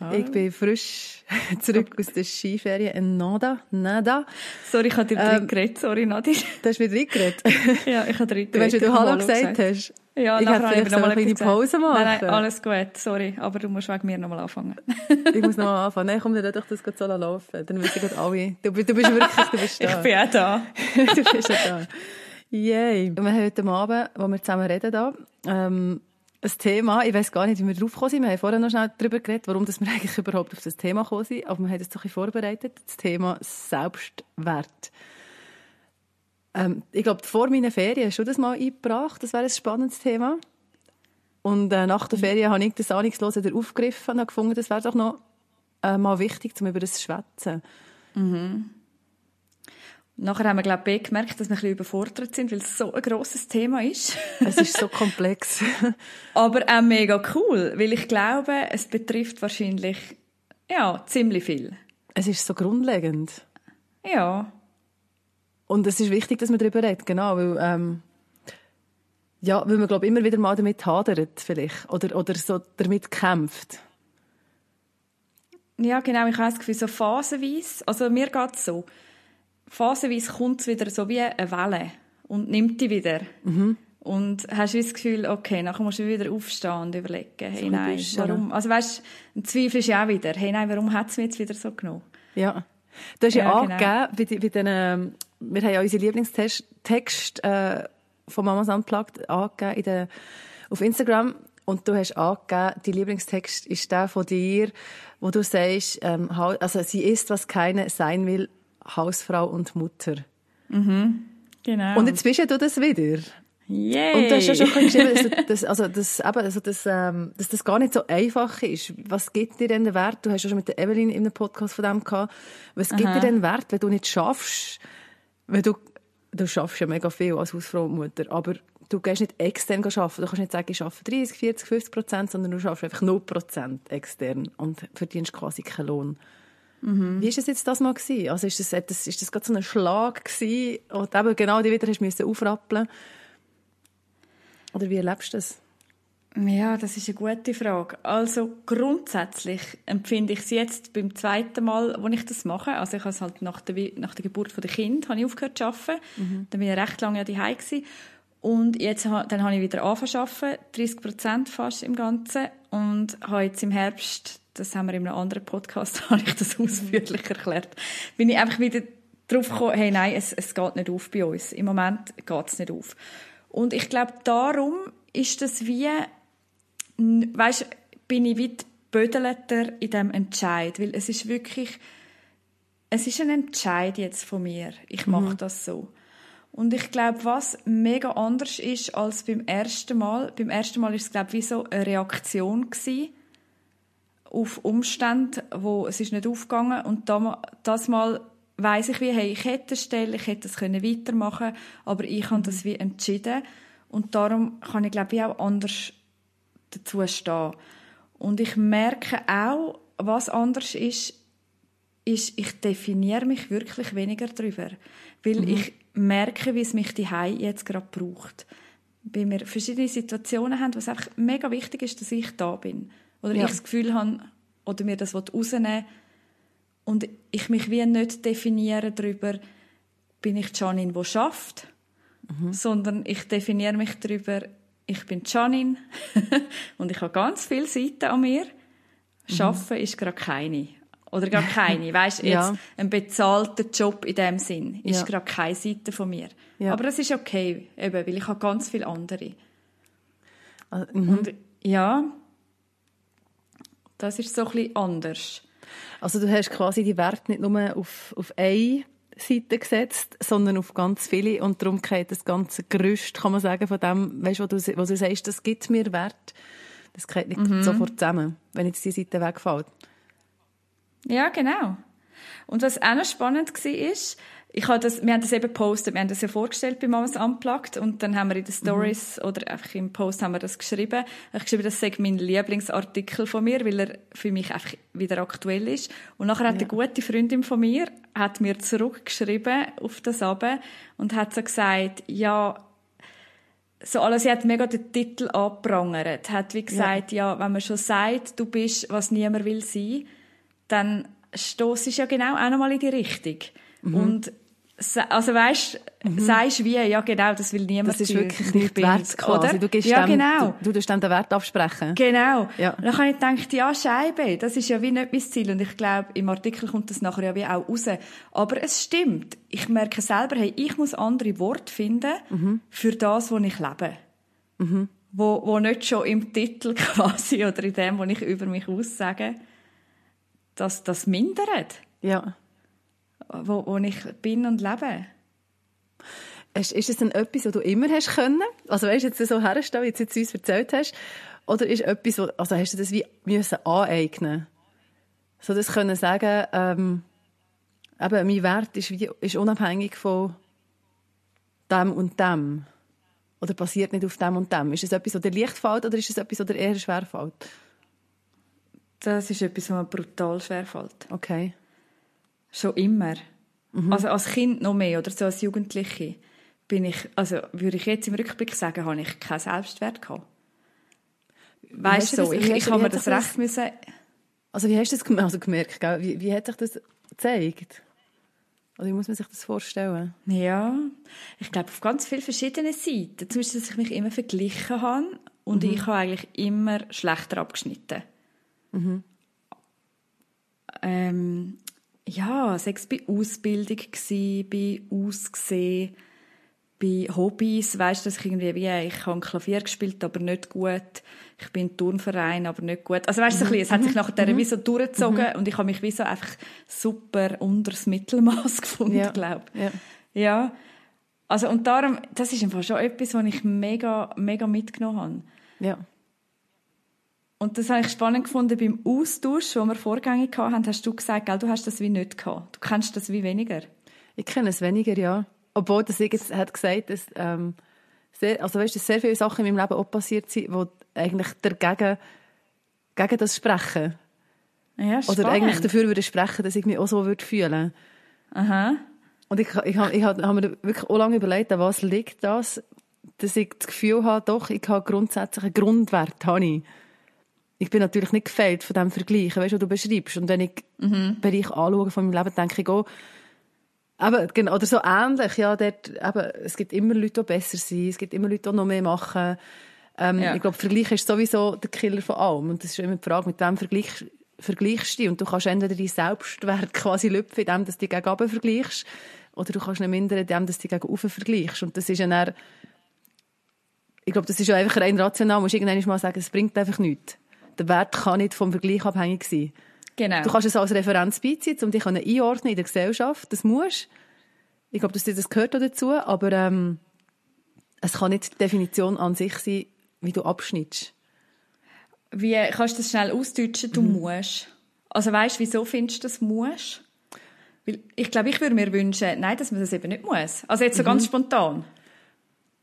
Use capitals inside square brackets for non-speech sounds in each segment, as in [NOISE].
Hallo. Ich bin frisch [LAUGHS] zurück aus der Skiferien in Nada. Nada. Sorry, ich habe dir ähm, geredet. Sorry, Nadine. Du hast wieder geredet? [LAUGHS] ja, ich habe dir Du weißt, wie du Hallo gesagt, gesagt hast? Ja, ich hätte vielleicht noch mal eine kleine Pause machen. Nein, nein, alles gut. Sorry, aber du musst wegen mir nochmal anfangen. [LAUGHS] ich muss nochmal anfangen. Nein, komm, dann doch das so laufen. Dann wissen wir alle. Du, du bist wirklich, du bist da. ich bin auch da. du bist auch da. Yay. Wir haben heute Abend, wo wir zusammen reden da, ähm, ein Thema, ich weiß gar nicht, wie wir drauf gekommen sind. Wir haben vorher noch schnell darüber geredet, warum wir [LAUGHS] eigentlich überhaupt auf das Thema gekommen sind. Aber wir haben es doch ein vorbereitet. Das Thema Selbstwert. Ähm, ich glaube, vor meinen Ferien hast du das mal eingebracht. Das wäre ein spannendes Thema. Und äh, nach der Ferien habe ich das ahnungslos wieder aufgegriffen und habe gefunden, das wäre doch noch äh, mal wichtig, um über das zu schwätzen. Mhm. Nachher haben wir, glaube ich, gemerkt, dass wir ein bisschen überfordert sind, weil es so ein grosses Thema ist. [LAUGHS] es ist so komplex. [LAUGHS] Aber auch mega cool, weil ich glaube, es betrifft wahrscheinlich, ja, ziemlich viel. Es ist so grundlegend. Ja. Und es ist wichtig, dass man darüber redet, genau, weil, ähm, ja, weil man, glaube ich, immer wieder mal damit hadert, vielleicht, oder, oder so damit kämpft. Ja, genau, ich habe das Gefühl, so phasenweise, also mir geht es so, phasenweise kommt es wieder so wie eine Welle und nimmt die wieder. Mhm. Und hast du das Gefühl, okay, nachher musst du wieder aufstehen und überlegen, hey, so nein, warum? Also weißt, ein Zweifel ist ja auch wieder, hey, nein, warum hat es mir jetzt wieder so genommen? Ja. Du hast ja, ja genau. angegeben, bei, bei den, ähm, wir haben ja unseren Lieblingstext äh, von Mamas Unplugged angegeben in der, auf Instagram. Und du hast angegeben, dein Lieblingstext ist der von dir, wo du sagst, ähm, also sie ist, was keine sein will, Hausfrau und Mutter. Mhm, genau. Und jetzt bist ja du das wieder. Yay. Und du hast ja schon geschrieben, dass, das, also das, eben, also das, ähm, dass das gar nicht so einfach ist. Was gibt dir denn den Wert? Du hast ja schon mit der Evelyn in einem Podcast von dem gehabt. Was gibt Aha. dir den Wert, wenn du nicht schaffst, wenn du, du schaffst ja mega viel als Hausfrau und Mutter, aber du gehst nicht extern arbeiten. Du kannst nicht sagen, ich arbeite 30, 40, 50 Prozent, sondern du schaffst einfach 0 Prozent extern und verdienst quasi keinen Lohn. Mhm. Wie war es jetzt das mal? Gewesen? Also ist das, das, ist das gerade so ein Schlag gewesen, und eben genau die wieder hast müssen aufrappeln Oder wie erlebst du das? Ja, das ist eine gute Frage. Also grundsätzlich empfinde ich es jetzt beim zweiten Mal, wo ich das mache. Also ich habe es halt nach der, nach der Geburt der Kind habe ich aufgehört zu arbeiten. Mhm. Dann bin ich recht lange ja daheim gewesen. Und jetzt, dann habe ich wieder angefangen zu arbeiten, 30 Prozent fast im Ganzen. Und habe jetzt im Herbst das haben wir in einem anderen Podcast, [LAUGHS] habe ich das ausführlich erklärt, bin ich einfach wieder drauf gekommen, hey, nein, es, es geht nicht auf bei uns. Im Moment geht es nicht auf. Und ich glaube, darum ist das wie, weißt, bin ich weit bödelter in diesem Entscheid, weil es ist wirklich, es ist ein Entscheid jetzt von mir. Ich mache mhm. das so. Und ich glaube, was mega anders ist als beim ersten Mal, beim ersten Mal ist es, glaube ich, wie so eine Reaktion gewesen auf Umstände, wo es ist nicht aufgegangen und das mal weiß ich wie, hey, ich hätte eine Stelle, ich hätte das können weitermachen, aber ich habe das wie entschieden und darum kann ich glaube ich auch anders dazu stehen. Und ich merke auch, was anders ist, ist, ich definiere mich wirklich weniger darüber, weil mhm. ich merke, wie es mich die jetzt gerade braucht. Weil wir verschiedene Situationen haben, was einfach mega wichtig ist, dass ich da bin. Oder ja. ich das Gefühl habe, oder mir das rausnehmen und ich mich wie nicht definiere darüber, bin ich Janine, die schafft, mhm. sondern ich definiere mich darüber, ich bin Janine [LAUGHS] und ich habe ganz viele Seiten an mir. Schaffen mhm. ist gerade keine. Oder gar keine. [LAUGHS] Weißt, jetzt ja. ein bezahlter Job in dem Sinn ist ja. gerade keine Seite von mir. Ja. Aber das ist okay, eben, weil ich habe ganz viele andere. Also, mhm. Und ja, das ist so ein bisschen anders. Also du hast quasi die Werte nicht nur auf, auf eine Seite gesetzt, sondern auf ganz viele und darum geht das ganze Gerüst, kann man sagen, von dem, weißt, wo du, wo du sagst, das gibt mir Wert, das geht nicht mhm. sofort zusammen, wenn jetzt die Seite wegfällt. Ja, genau. Und was auch noch spannend war, ist, ich habe das, wir haben das eben gepostet, wir haben das ja vorgestellt bei Mamas Unplugged und dann haben wir in den Stories mhm. oder einfach im Post haben wir das geschrieben. Ich habe geschrieben, das sei mein Lieblingsartikel von mir, weil er für mich einfach wieder aktuell ist. Und nachher hat ja. eine gute Freundin von mir, hat mir zurückgeschrieben auf das Abend und hat so gesagt, ja, so alles, sie hat mega den Titel angeprangert, hat wie gesagt, ja. ja, wenn man schon sagt, du bist, was niemand will sein, dann stoßt ja genau auch nochmal in die Richtung. Mhm. Und also weißt, mhm. sagst wie, ja genau, das will niemand. Das ist wirklich nicht wert quasi. Oder? Du gibst ja, dem, genau. Du, du dem den Wert absprechen. Genau. Ja. Dann habe ich gedacht, ja Scheibe, das ist ja wie nicht mein Ziel und ich glaube, im Artikel kommt das nachher ja wie auch raus. Aber es stimmt. Ich merke selber, hey, ich muss andere Worte finden mhm. für das, was ich lebe. Mhm. Wo, wo nicht schon im Titel [LAUGHS] quasi oder in dem, was ich über mich aussage, dass das mindert. Ja wo, wo ich bin und lebe. Ist, ist es denn etwas, was du immer hast können? Also weißt du, jetzt so herstellen, wie du jetzt uns erzählt hast? Oder ist etwas, wo, also hast du das wie müssen aneignen? So das können sagen, ähm, eben, mein Wert ist, wie, ist unabhängig von dem und dem. Oder basiert nicht auf dem und dem. Ist es etwas, das dir leicht fällt oder ist es etwas, das dir eher schwer fällt? Das ist etwas, was mir brutal schwer fällt. Okay. Schon immer. Mhm. Also als Kind noch mehr oder so als Jugendliche bin ich, also würde ich jetzt im Rückblick sagen, habe ich keinen Selbstwert gehabt. Weißt du, so, ich, ich habe mir das recht müssen... Also wie hast du das also gemerkt? Gell? Wie, wie hat sich das gezeigt? Oder wie muss man sich das vorstellen? Ja, ich glaube auf ganz vielen verschiedenen Seiten. Zum Beispiel, dass ich mich immer verglichen habe und mhm. ich habe eigentlich immer schlechter abgeschnitten. Mhm. Ähm, ja, sei es bei Ausbildung gewesen, bei Aussehen, bei Hobbys, weißt du, dass ich irgendwie wie, ich habe Klavier gespielt, aber nicht gut. Ich bin im Turnverein, aber nicht gut. Also weißt du, mhm. es hat sich nachher mhm. wie so durchgezogen mhm. und ich habe mich wie so einfach super unter das Mittelmaß [LAUGHS] gefunden, ja. glaube ja. ja. Also und darum, das ist einfach schon etwas, was ich mega, mega mitgenommen habe. Ja. Und das habe ich spannend gefunden beim Austausch, den wir vorgängig hatten, hast du gesagt, gell, du hast das wie nicht gehabt. Du kennst das wie weniger. Ich kenne es weniger, ja. Obwohl, das ich jetzt hat gesagt, dass, ähm, sehr, also weißt, dass sehr viele Sachen in meinem Leben auch passiert sind, die eigentlich dagegen, gegen das sprechen. Ja, spannend. Oder eigentlich dafür würde sprechen, dass ich mich auch so würde fühlen. Aha. Und ich, ich, ich, ich habe mir wirklich auch lange überlegt, an was liegt das, dass ich das Gefühl habe, doch, ich habe grundsätzlich einen Grundwert, habe ich ich bin natürlich nicht gefällt von dem Vergleich, weißt, was du beschreibst. Und wenn ich mhm. Bereich anschaue von meinem Leben, denke ich auch, aber, genau, oder so ähnlich, ja, dort, eben, es gibt immer Leute, die besser sind, es gibt immer Leute, die noch mehr machen. Ähm, ja. Ich glaube, Vergleich ist sowieso der Killer von allem. Und das ist immer die Frage, mit wem vergleichst, vergleichst du dich? Und du kannst entweder deinen Selbstwert [LAUGHS] quasi lüpfen, indem du dich gegen vergleichst, oder du kannst ihn mindern, indem du dich gegen vergleichst. Und das ist ja dann, ich glaube, das ist ja einfach rein rational. Du musst irgendwann mal sagen, es bringt einfach nichts der Wert kann nicht vom Vergleich abhängig sein. Genau. Du kannst es als Referenz beiziehen, um dich einordnen in der Gesellschaft. Das musst. Ich glaube, das gehört auch dazu, aber ähm, es kann nicht die Definition an sich sein, wie du abschnittst. Wie kannst du das schnell ausdeutschen? Du mhm. musst. Also weißt, du, wieso findest du das musst? Weil ich glaube, ich würde mir wünschen, nein, dass man das eben nicht muss. Also jetzt so mhm. ganz spontan.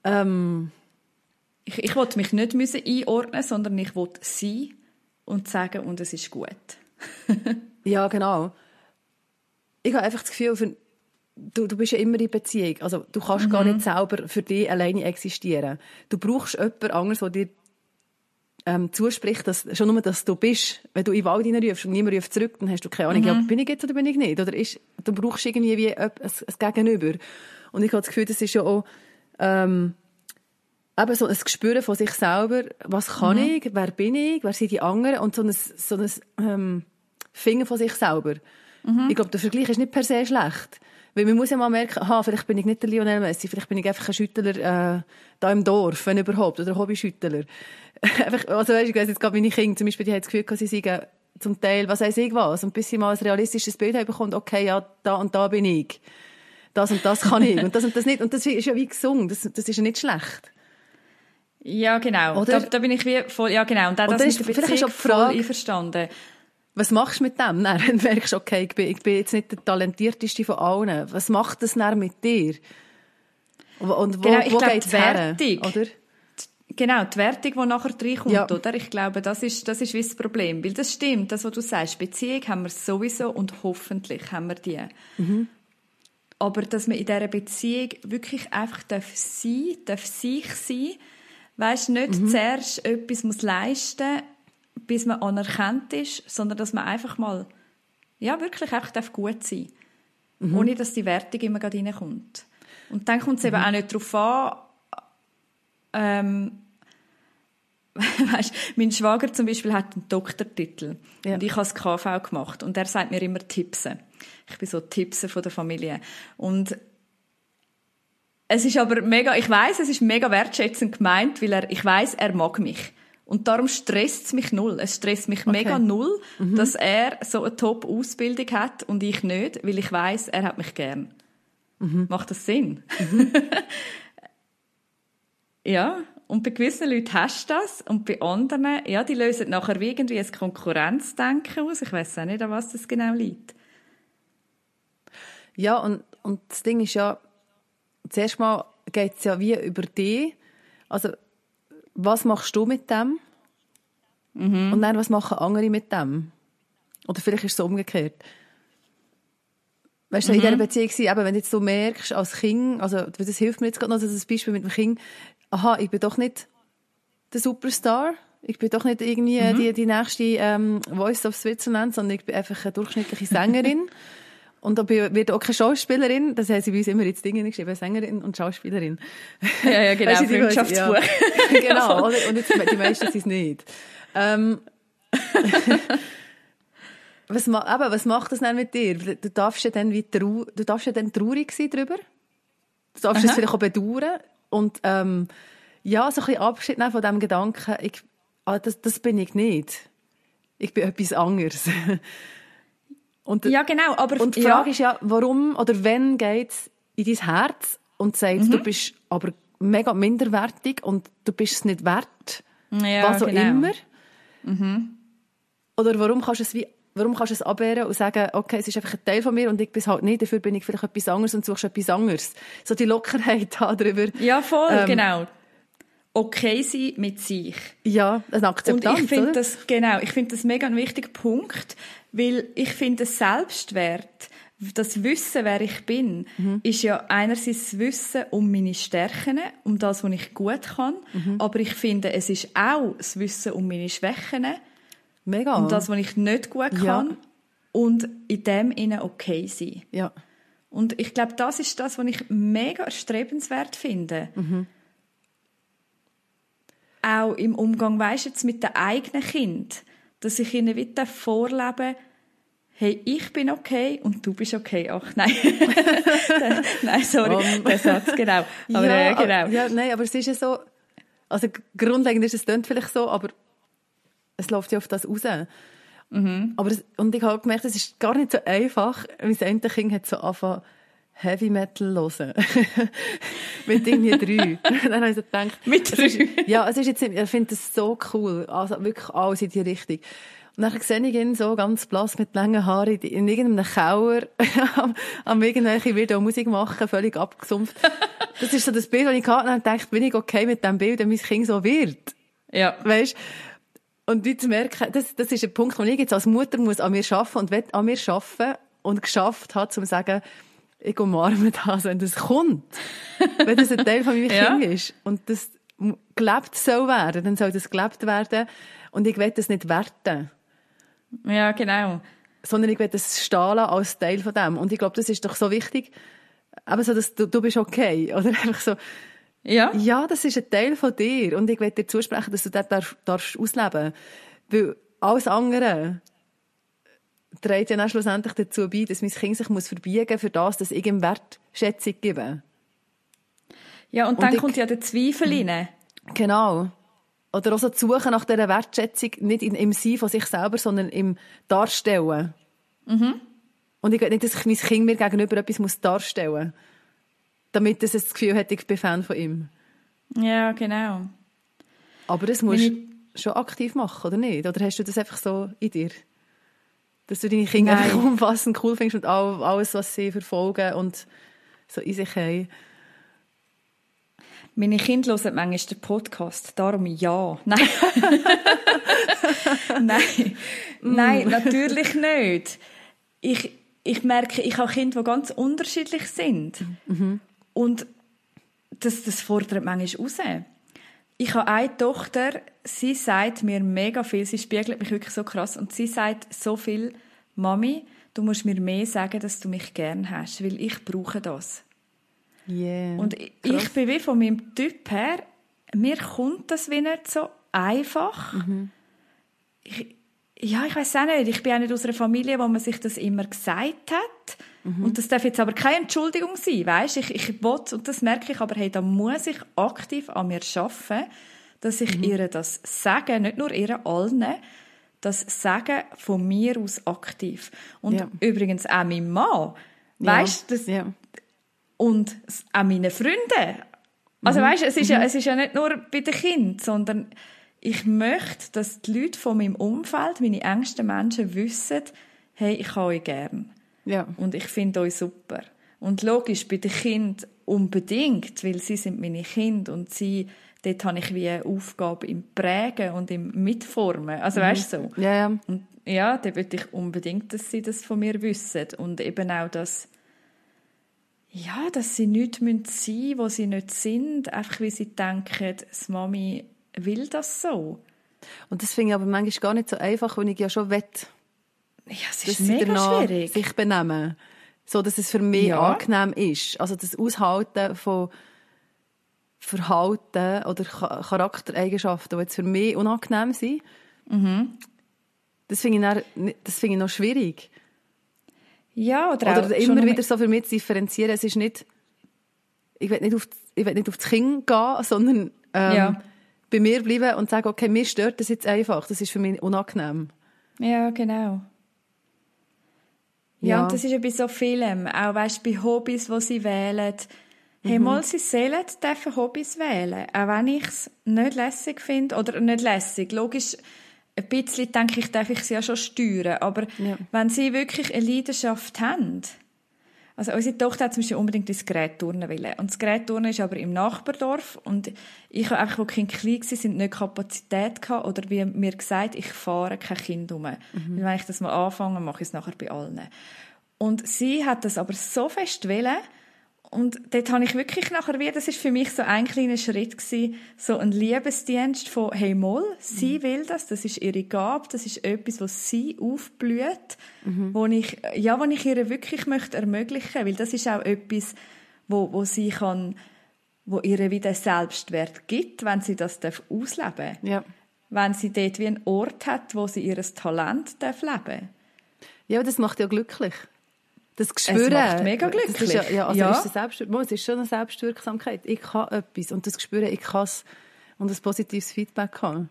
Ähm. Ich, ich wollte mich nicht müssen einordnen, sondern ich wollte sein und sagen, und es ist gut. [LAUGHS] ja, genau. Ich habe einfach das Gefühl, für, du, du bist ja immer in Beziehung. Also, du kannst mhm. gar nicht selber für dich alleine existieren. Du brauchst jemanden anderes, der dir ähm, zuspricht, dass, schon nur, dass du bist. Wenn du in den Wald reinrufst und niemand ruft zurück, dann hast du keine Ahnung, mhm. ja, bin ich jetzt oder bin ich nicht? Oder ist, du brauchst irgendwie wie ein, ein, ein Gegenüber. Und ich habe das Gefühl, das ist ja auch, ähm, eben so ein Gespür von sich selber, was kann mhm. ich, wer bin ich, wer sind die anderen und so ein, so ein ähm, Finger von sich selber. Mhm. Ich glaube, der Vergleich ist nicht per se schlecht. Weil man muss ja mal merken, aha, vielleicht bin ich nicht der Lionel Messi, vielleicht bin ich einfach ein Schüttler äh, da im Dorf, wenn überhaupt, oder ein Hobbyschüttler. [LAUGHS] einfach, also weißt, ich weiss jetzt gerade meine Kinder, zum Beispiel, die haben das Gefühl, sie sagen zum Teil, was weiß ich was, und bis sie mal ein realistisches Bild haben bekommen, okay, ja, da und da bin ich. Das und das kann ich, [LAUGHS] und das und das nicht. Und das ist ja wie gesungen, das, das ist ja nicht schlecht. Ja, genau. Oder? Da, da bin ich wie voll, ja genau. Und auch das ist, mit der Beziehung voll einverstanden. Was machst du mit dem? Dann [LAUGHS] merkst du, okay, ich bin, ich bin jetzt nicht der talentierteste von allen. Was macht das dann mit dir? Und wo, genau, ich wo glaub, geht's die Wertung, her, oder? Genau, die Wertung, die nachher reinkommt, Ja. oder? Ich glaube, das ist, das ist wie das Problem. Weil das stimmt, das, was du sagst. Beziehung haben wir sowieso und hoffentlich haben wir die. Aber dass man in dieser Beziehung wirklich einfach darf sein darf sich sein, weißt nicht zuerst etwas muss leisten bis man anerkannt ist, sondern dass man einfach mal, ja, wirklich einfach darf gut sein Ohne, dass die Wertung immer gerade reinkommt. Und dann kommt es eben auch nicht darauf an, ähm, [LAUGHS] weißt, mein Schwager zum Beispiel hat einen Doktortitel Ja. und ich habe das KV gemacht und er sagt mir immer Tippse. Ich bin so Tippse von der Familie und es ist aber mega, ich weiß, es ist mega wertschätzend gemeint, weil er, ich weiß, er mag mich. Und darum stresst es mich null. Es stresst mich mega null, dass er so eine Top-Ausbildung hat und ich nicht, weil ich weiß, er hat mich gern. Macht das Sinn? [LAUGHS] ja. Und bei gewissen Leuten hast du das und bei anderen, ja, die lösen nachher wie irgendwie ein Konkurrenzdenken aus. Ich weiß auch nicht, an was das genau liegt. Ja, und, und das Ding ist ja, zuerst mal geht es ja wie über dich. Also, was machst du mit dem? Und dann, was machen andere mit dem? Oder vielleicht ist es so umgekehrt. Weißt du, in dieser Beziehung, sein, eben, wenn du jetzt so merkst, als Kind, also, das hilft mir jetzt gerade noch, also das Beispiel mit dem Kind, aha, ich bin doch nicht der Superstar. Ich bin doch nicht irgendwie die, die nächste ähm, Voice of Switzerland, sondern ich bin einfach eine durchschnittliche Sängerin. [LAUGHS] Und ich werde auch keine Schauspielerin. Das haben sie bei uns immer ins Ding geschrieben, Sängerin und Schauspielerin. Ja, ja, genau, Weisst du, Freundschaftsbuch. Ja. [LAUGHS] genau, oder? Und jetzt, die meisten sind es nicht. Ähm, [LAUGHS] was, ma eben, was macht das dann mit dir? Du darfst ja dann, wie trau du darfst ja dann traurig sein darüber. Du darfst es Aha. vielleicht auch bedauern. Und ähm, ja, so ein bisschen Abschied nehmen von dem Gedanken, ich, ah, das, das bin ich nicht. Ich bin etwas anderes. [LAUGHS] Und, Ja, genau, aber und die ja. Frage ist ja, warum oder wenn geht es in dein Herz und sagt, Mhm. du bist aber mega minderwertig und du bist es nicht wert, Ja, was auch genau. immer. Oder warum kannst du es wie Warum kannst du es abwehren und sagen, okay, es ist einfach ein Teil von mir und ich bin es halt nicht, dafür bin ich vielleicht etwas anderes und suchst etwas anderes. So die Lockerheit [LAUGHS] da drüber. Ja, voll, Ähm, genau. Okay sein mit sich. Ja, eine Und Akzeptanz, ich finde das, genau, ich finde das mega ein wichtiger Punkt, weil ich finde, Selbstwert, das Wissen, wer ich bin, Mhm. ist ja einerseits das Wissen um meine Stärken, um das, was ich gut kann, Mhm. aber ich finde, es ist auch das Wissen um meine Schwächen, Mega. um das, was ich nicht gut Ja. kann und in dem innen okay sein. ja. Und ich glaube, das ist das, was ich mega erstrebenswert finde. Auch im Umgang, weisst du, jetzt mit den eigenen Kind, dass ich ihnen wieder vorlebe, hey, ich bin okay und du bist okay. Ach, nein. [LAUGHS] nein, sorry, Um. der Satz, genau. Aber ja, aber- genau. Ja, nein, aber es ist ja so, also grundlegend ist es klingt vielleicht so, aber es läuft ja auf das raus. Mhm. Aber es, und ich habe gemerkt, es ist gar nicht so einfach. Mein eine Kind hat so angefangen, Heavy Metal hören. [LAUGHS] Mit irgendwie drei. [LAUGHS] Dann habe ich so gedacht, Mit es ist- drei? Ja, es ist jetzt, ich finde das so cool. Also wirklich alles in die Richtung. Und dann sehe ich ihn so ganz blass mit langen Haaren in, in irgendeinem Keller [LAUGHS] am, am irgendwelche Video Musik machen, völlig abgesumpft. Das ist so das Bild, das ich hatte. Und dann dachte bin ich okay mit dem Bild, wenn mein Kind so wird. Ja. Weißt? Und jetzt merken, das, das ist ein Punkt, wo ich jetzt als Mutter muss an mir arbeiten und will an mir arbeiten und geschafft hat, um zu sagen, ich umarme das, [LAUGHS] wenn das kommt. wenn das ein Teil von meinem [LAUGHS] Ja. Kind ist. Und das gelebt soll werden, dann soll das gelebt werden. Und ich will das nicht werten. ja, genau. Sondern ich will das stehen lassen als Teil von dem. Und ich glaube, das ist doch so wichtig. Aber so, dass du, du bist okay. [LAUGHS] Oder einfach so, Ja. ja, das ist ein Teil von dir. Und ich will dir zusprechen, dass du das darf, darfst ausleben Weil alles andere trägt ja dann schlussendlich dazu bei, dass mein Kind sich muss verbiegen für das, dass ich ihm Wertschätzung gebe. Ja, und dann ich- kommt ja der Zweifel rein. Genau. Oder auch so die Suche nach dieser Wertschätzung, nicht in, im Sein von sich selber, sondern im Darstellen. Und ich will nicht, dass ich mein Kind mir gegenüber etwas muss darstellen muss. Damit es das Gefühl hat, ich bin Fan von ihm. Ja, genau. Aber das musst du schon aktiv machen, oder nicht? Oder hast du das einfach so in dir? Dass du deine Kinder einfach umfassend cool findest und alles, was sie verfolgen und so in sich haben. Meine Kinder hören manchmal den Podcast, darum ja. Nein. [LAUGHS] Nein. Nein, natürlich nicht. Ich, ich merke, ich habe Kinder, die ganz unterschiedlich sind. Mhm. Und das, das fordert manchmal raus. Ich habe eine Tochter, sie sagt mir mega viel, sie spiegelt mich wirklich so krass und sie sagt so viel, Mami, du musst mir mehr sagen, dass du mich gern hast, weil ich brauche das. Yeah, und ich, ich bin wie von meinem Typ her, mir kommt das wie nicht so einfach. Mhm. Ich, ja, ich weiß auch nicht. Ich bin auch nicht aus einer Familie, wo man sich das immer gesagt hat. Mhm. Und das darf jetzt aber keine Entschuldigung sein, weißt? Ich, ich will, und das merke ich, aber hey, da muss ich aktiv an mir arbeiten, dass ich mhm. ihr das sage, nicht nur ihr allen, das Sagen von mir aus aktiv. Und ja. übrigens auch mein Mann, weißt? Ja. Das, ja. Und auch meine Freunde. Also mhm. weißt, es ist ja, mhm. es ist ja nicht nur bei den Kindern, sondern ich möchte, dass die Leute von meinem Umfeld, meine engsten Menschen wissen, hey, ich habe euch gern. Ja. Und ich finde euch super. Und logisch, bei den Kindern unbedingt, weil sie sind meine Kinder und sie, dort habe ich wie eine Aufgabe im Prägen und im Mitformen. Also mhm. weißt du so? Ja, ja. Und ja, da würde ich unbedingt, dass sie das von mir wissen. Und eben auch, dass, ja, dass sie nicht sein müssen, wo sie nicht sind, einfach weil sie denken, das Mami will das so. Und das finde ich aber manchmal gar nicht so einfach, wenn ich ja schon wett ja, es ist mega schwierig. sich benehmen. So, dass es für mich ja. angenehm ist. Also das Aushalten von Verhalten oder Charaktereigenschaften, die jetzt für mich unangenehm sind, mhm. das finde ich, das finde ich noch schwierig. Ja, oder, oder immer wieder so für mich zu differenzieren. Es ist nicht, ich will nicht auf, ich will nicht auf das Kind gehen, sondern ähm, ja. bei mir bleiben und sagen, okay, mir stört das jetzt einfach. Das ist für mich unangenehm. Ja, genau. Ja, ja, und das ist ja bei so vielem. Auch weißt, bei Hobbys, die sie wählen. Hey, mhm. mal, sie sollen dürfen Hobbys wählen. Auch wenn ich es nicht lässig finde. Oder nicht lässig. Logisch, ein bisschen, denke ich, darf ich sie ja schon steuern. Aber ja. wenn sie wirklich eine Leidenschaft haben, also unsere Tochter hat zum Beispiel unbedingt ins Gerätturnen wollen. Und das Gerätturnen ist aber im Nachbardorf. Und ich habe einfach, wo Kinder klein waren, sind nicht Kapazität gehabt. Oder wie mir gesagt, ich fahre kein Kind um. Mhm. Weil wenn ich das mal anfange, mache ich es nachher bei allen. Und sie hat das aber so fest wollen, und dort habe ich wirklich nachher wie, das ist für mich so ein kleiner Schritt gewesen, so ein Liebesdienst von, hey Moll, sie mhm. will das, das ist ihre Gabe, das ist etwas, was sie aufblüht, mhm. wo ich, ja, wo ich ihr wirklich möchte ermöglichen, weil das ist auch etwas, wo, wo sie kann, wo ihr wieder Selbstwert gibt, wenn sie das darf ausleben ja. Wenn sie dort wie einen Ort hat, wo sie ihr Talent darf leben Ja, das macht ja glücklich. Das Gespür, es macht mega glücklich. Ist ja, ja, also ja. Ist Selbst, es ist schon eine Selbstwirksamkeit. Ich kann etwas und das Gespür, ich kann es und ein positives Feedback haben.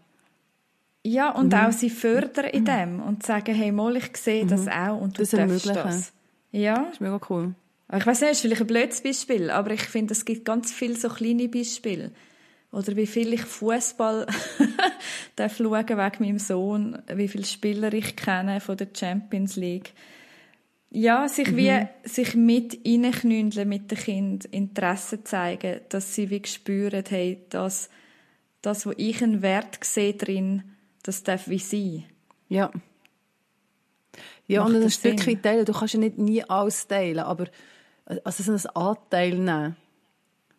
Ja, und mhm. auch sie fördern in dem und sagen, hey, mal, ich sehe mhm. das auch und du das darfst das. Ja. Das ist mega cool. Ich weiß nicht, das ist vielleicht ein blödes Beispiel, aber ich finde, es gibt ganz viele so kleine Beispiele. Oder wie viel ich Fußball [LAUGHS] schauen wegen meinem Sohn, wie viele Spieler ich kenne von der Champions League ja, sich mhm. wie, sich mit reinknündeln mit den Kind Interesse zeigen, dass sie wie spüren, hey, das, das, wo ich einen Wert sehe drin, das darf wie sein. Ja. Ja, Macht und ein Stückchen teilen. Du kannst ja nicht nie alles teilen, aber also so ein Anteil nehmen.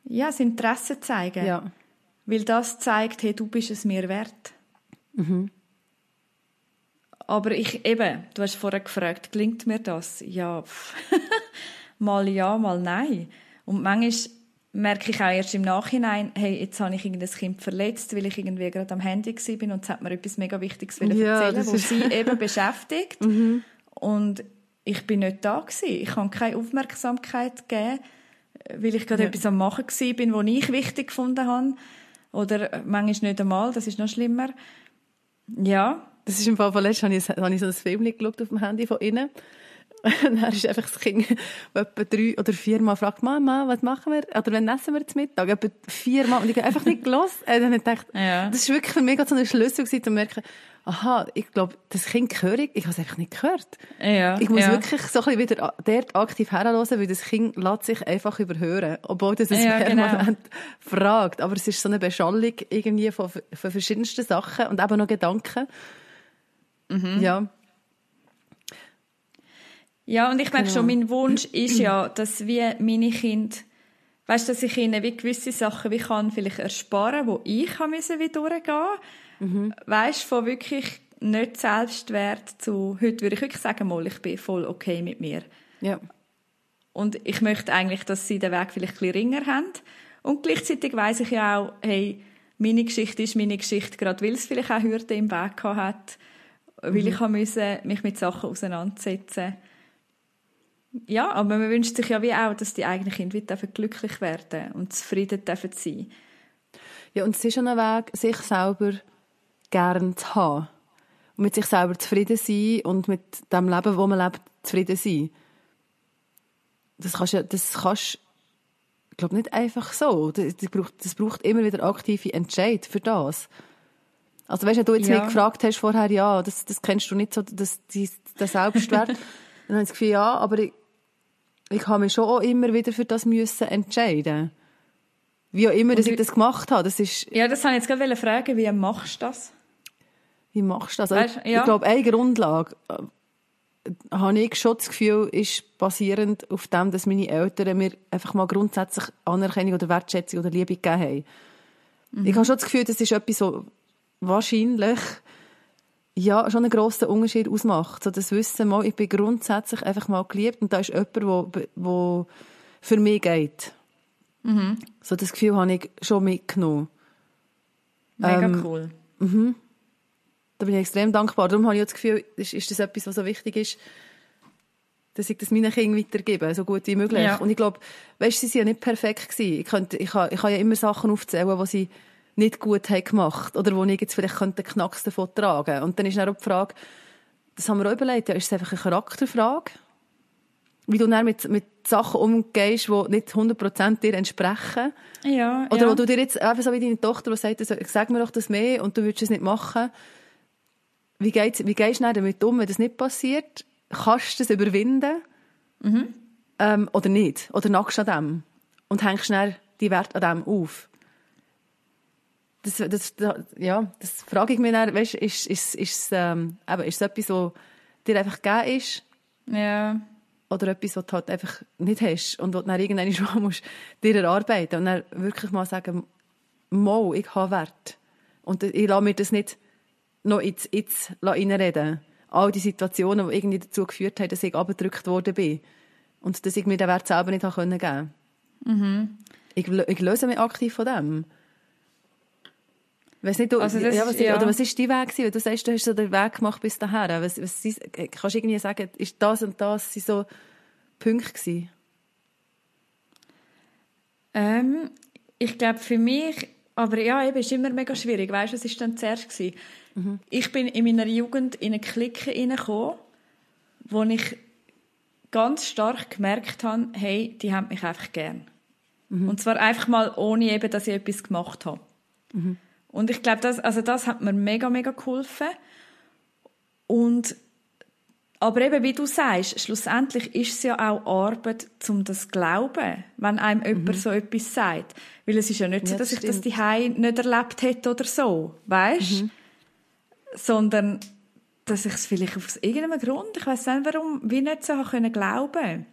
Ja, das Interesse zeigen. Ja. Weil das zeigt, hey, du bist es mir wert. Mhm. Aber ich, eben, du hast vorher gefragt, gelingt mir das? Ja, [LAUGHS] mal ja, mal nein. Und manchmal merke ich auch erst im Nachhinein, hey, jetzt habe ich irgendein Kind verletzt, weil ich irgendwie gerade am Handy war und es hat mir etwas mega Wichtiges ja, erzählen, was sie [LAUGHS] eben beschäftigt. Mhm. Und ich bin nicht da gewesen. Ich kann keine Aufmerksamkeit geben, weil ich gerade ja. etwas am Machen bin, was ich wichtig gefunden habe. Oder manchmal nicht einmal, das ist noch schlimmer. Ja, das ist im Fall von letztem, habe ich, so ein Film geschaut auf dem Handy von innen. Und dann ist einfach das Kind, das etwa drei oder viermal fragt, Mama, was machen wir? Oder wann essen wir zum Mittag? Etwa viermal. Und ich habe einfach nicht gelassen. Und dann gedacht, Ja. das ist wirklich für mich so ein Schlüssel gewesen, zu merken, aha, ich glaube, das Kind höre ich, ich habe es einfach nicht gehört. Ja, Ich muss ja. wirklich so ein bisschen wieder dort aktiv herhören, weil das Kind lässt sich einfach überhören. Obwohl das es Ja, genau. permanent [LAUGHS] fragt. Aber es ist so eine Beschallung irgendwie von, von verschiedensten Sachen und eben noch Gedanken. Mhm. Ja. Ja, und ich merke Genau. schon, mein Wunsch ist ja, dass wie meine Kinder, weißt, dass ich ihnen wie gewisse Sachen wie kann vielleicht ersparen, wo ich haben müssen wie durchgehen. Mhm. Weißt, von wirklich nicht Selbstwert zu, heute würde ich wirklich sagen, mal, ich bin voll okay mit mir. Ja. Und ich möchte eigentlich, dass sie den Weg vielleicht ein ringer haben. Und gleichzeitig weiss ich ja auch, hey, meine Geschichte ist meine Geschichte, gerade weil es vielleicht auch Hürden im Weg hat, weil ich habe müssen mich mit Sachen auseinandersetzen Ja, aber man wünscht sich ja wie auch, dass die eigenen Kinder dürfen glücklich werden und zufrieden dürfen sein. Ja, und es ist schon ein Weg, sich selber gern zu haben. Und mit sich selber zufrieden sein und mit dem Leben, wo man lebt, zufrieden sein. Das kannst du, das kannst, ich glaube, nicht einfach so. Das, braucht, das braucht immer wieder aktive Entscheid für das. Also weißt du, wenn du jetzt Ja. mich gefragt hast vorher, ja, das, das kennst du nicht so, das, den Selbstwert. [LAUGHS] dann habe ich das Gefühl, ja, aber ich, ich habe mich schon auch immer wieder für das müssen entscheiden. Wie auch immer, dass Und ich das gemacht habe, das ist, Ja, das wollte ich jetzt gerade fragen, wie machst du das? wie machst du das? Weißt, ich ja. glaube, eine Grundlage, äh, habe ich schon das Gefühl, ist basierend auf dem, dass meine Eltern mir einfach mal grundsätzlich Anerkennung oder Wertschätzung oder Liebe gegeben haben. Mhm. Ich habe schon das Gefühl, das ist etwas, so wahrscheinlich ja, schon einen grossen Unterschied ausmacht. So das Wissen, mal, ich bin grundsätzlich einfach mal geliebt und da ist jemand, wo, wo für mich geht. Mhm. So das Gefühl habe ich schon mitgenommen. Mega Ähm, cool. Da bin ich extrem dankbar. Darum habe ich das Gefühl, ist, ist das etwas, was so wichtig ist, dass ich das meinen Kindern weitergebe, so gut wie möglich. Ja. Und ich glaube, weißt, sie sind ja nicht perfekt gewesen. Ich, könnte, ich, kann, ich kann ja immer Sachen aufzählen, die sie nicht gut haben gemacht oder wo ich jetzt vielleicht könnte den Knacks davon tragen. Und dann ist dann auch die Frage, das haben wir auch überlegt, ja, ist es einfach eine Charakterfrage? Wie du dann mit, mit Sachen umgehst, die nicht 100% dir entsprechen. Ja, Oder ja. wo du dir jetzt, eben so wie deine Tochter, die sagt, also, sag mir doch das mehr und du würdest es nicht machen. Wie, geht's, wie gehst du damit um, wenn das nicht passiert? Kannst du das überwinden? Ähm, oder nicht? Oder nagst du an dem? Und hängst dann die Wert an dem auf? Das, das, das, ja, das frage ich mich dann, weißt, ist, ist, ist, ähm, eben, ist es etwas, was dir einfach gegeben ist? ja. oder etwas, was du halt einfach nicht hast und was du dann irgendwann [LAUGHS] schon musst dir erarbeiten und dann wirklich mal sagen, mal, ich habe Wert. Und ich lasse mir das nicht noch ins Jetzt reinreden. All die Situationen, die irgendwie dazu geführt haben, dass ich abgedrückt worden bin. Und dass ich mir den Wert selber nicht geben Mhm. ich, ich löse mich aktiv von dem. Weiss nicht, du, Also das ja, was, ist- ja. Oder was ist dein Weg gewesen? Du sagst, du hast so den Weg gemacht bis dahin. Was, was, kannst du irgendwie sagen, ist das und das sind so Punkte gewesen? Ähm, ich glaube für mich, aber ja, eben, ist immer mega schwierig. Weißt du, was ist dann zuerst gewesen? Ich bin in meiner Jugend in eine Clique hineingekommen, wo ich ganz stark gemerkt habe, hey, die haben mich einfach gern. Und zwar einfach mal ohne eben, dass ich etwas gemacht habe. Und ich glaube, das, also das hat mir mega, mega geholfen. Und aber eben, wie du sagst, schlussendlich ist es ja auch Arbeit, um das zu glauben, wenn einem jemand so etwas sagt. Weil es ist ja nicht so, Ja, dass das ich das die nicht erlebt hätte oder so, weißt? Sondern, dass ich es vielleicht aus irgendeinem Grund, ich weiß nicht warum, wie nicht so können glauben.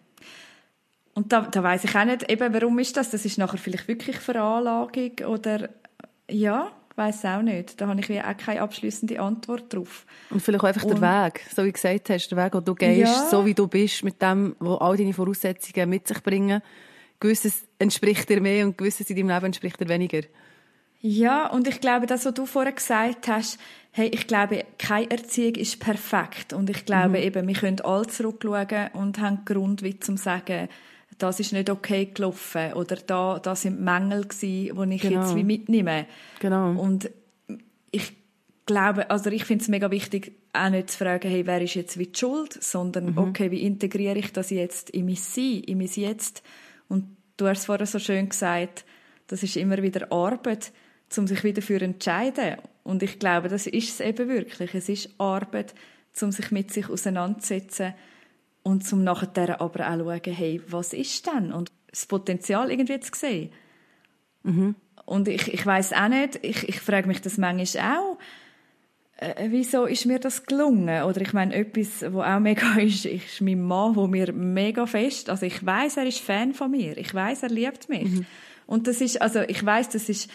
Und da, da weiß ich auch nicht, eben, warum ist das? Das ist nachher vielleicht wirklich Veranlagung oder, ja, weiß auch nicht. Da habe ich wie auch keine abschließende Antwort drauf. Und vielleicht auch einfach Und- der Weg, so wie du gesagt hast, der Weg, den du gehst, Ja. so wie du bist, mit dem, wo all deine Voraussetzungen mit sich bringen. Gewisses entspricht dir mehr und gewisses in deinem Leben entspricht dir weniger. Ja, und ich glaube, das, was du vorher gesagt hast, hey, ich glaube, keine Erziehung ist perfekt. Und ich glaube eben, wir können alle zurückschauen und haben Grund, wie zum sagen, das ist nicht okay gelaufen oder da, da sind Mängel gewesen, die ich Genau. jetzt wie mitnehme. Genau. Und ich glaube, also ich finde es mega wichtig, auch nicht zu fragen, hey, wer ist jetzt wie die Schuld, sondern, mhm. okay, wie integriere ich das jetzt in mein Sein, in mein Jetzt? Und du hast es vorher so schön gesagt, das ist immer wieder Arbeit, um sich wieder für entscheiden. Und ich glaube, das ist es eben wirklich. Es ist Arbeit, um sich mit sich auseinanderzusetzen und zum nachher aber auch schauen, hey, was ist denn? Und das Potenzial irgendwie zu sehen. Mhm. Und ich, ich weiß auch nicht, ich, ich frage mich das manchmal auch, äh, wieso ist mir das gelungen? Oder ich meine, etwas, wo auch mega [LAUGHS] ist, ist mein Mann, wo mir mega fest, also ich weiß, er ist Fan von mir, ich weiß, er liebt mich. Mhm. Und das ist, also ich weiß, das ist,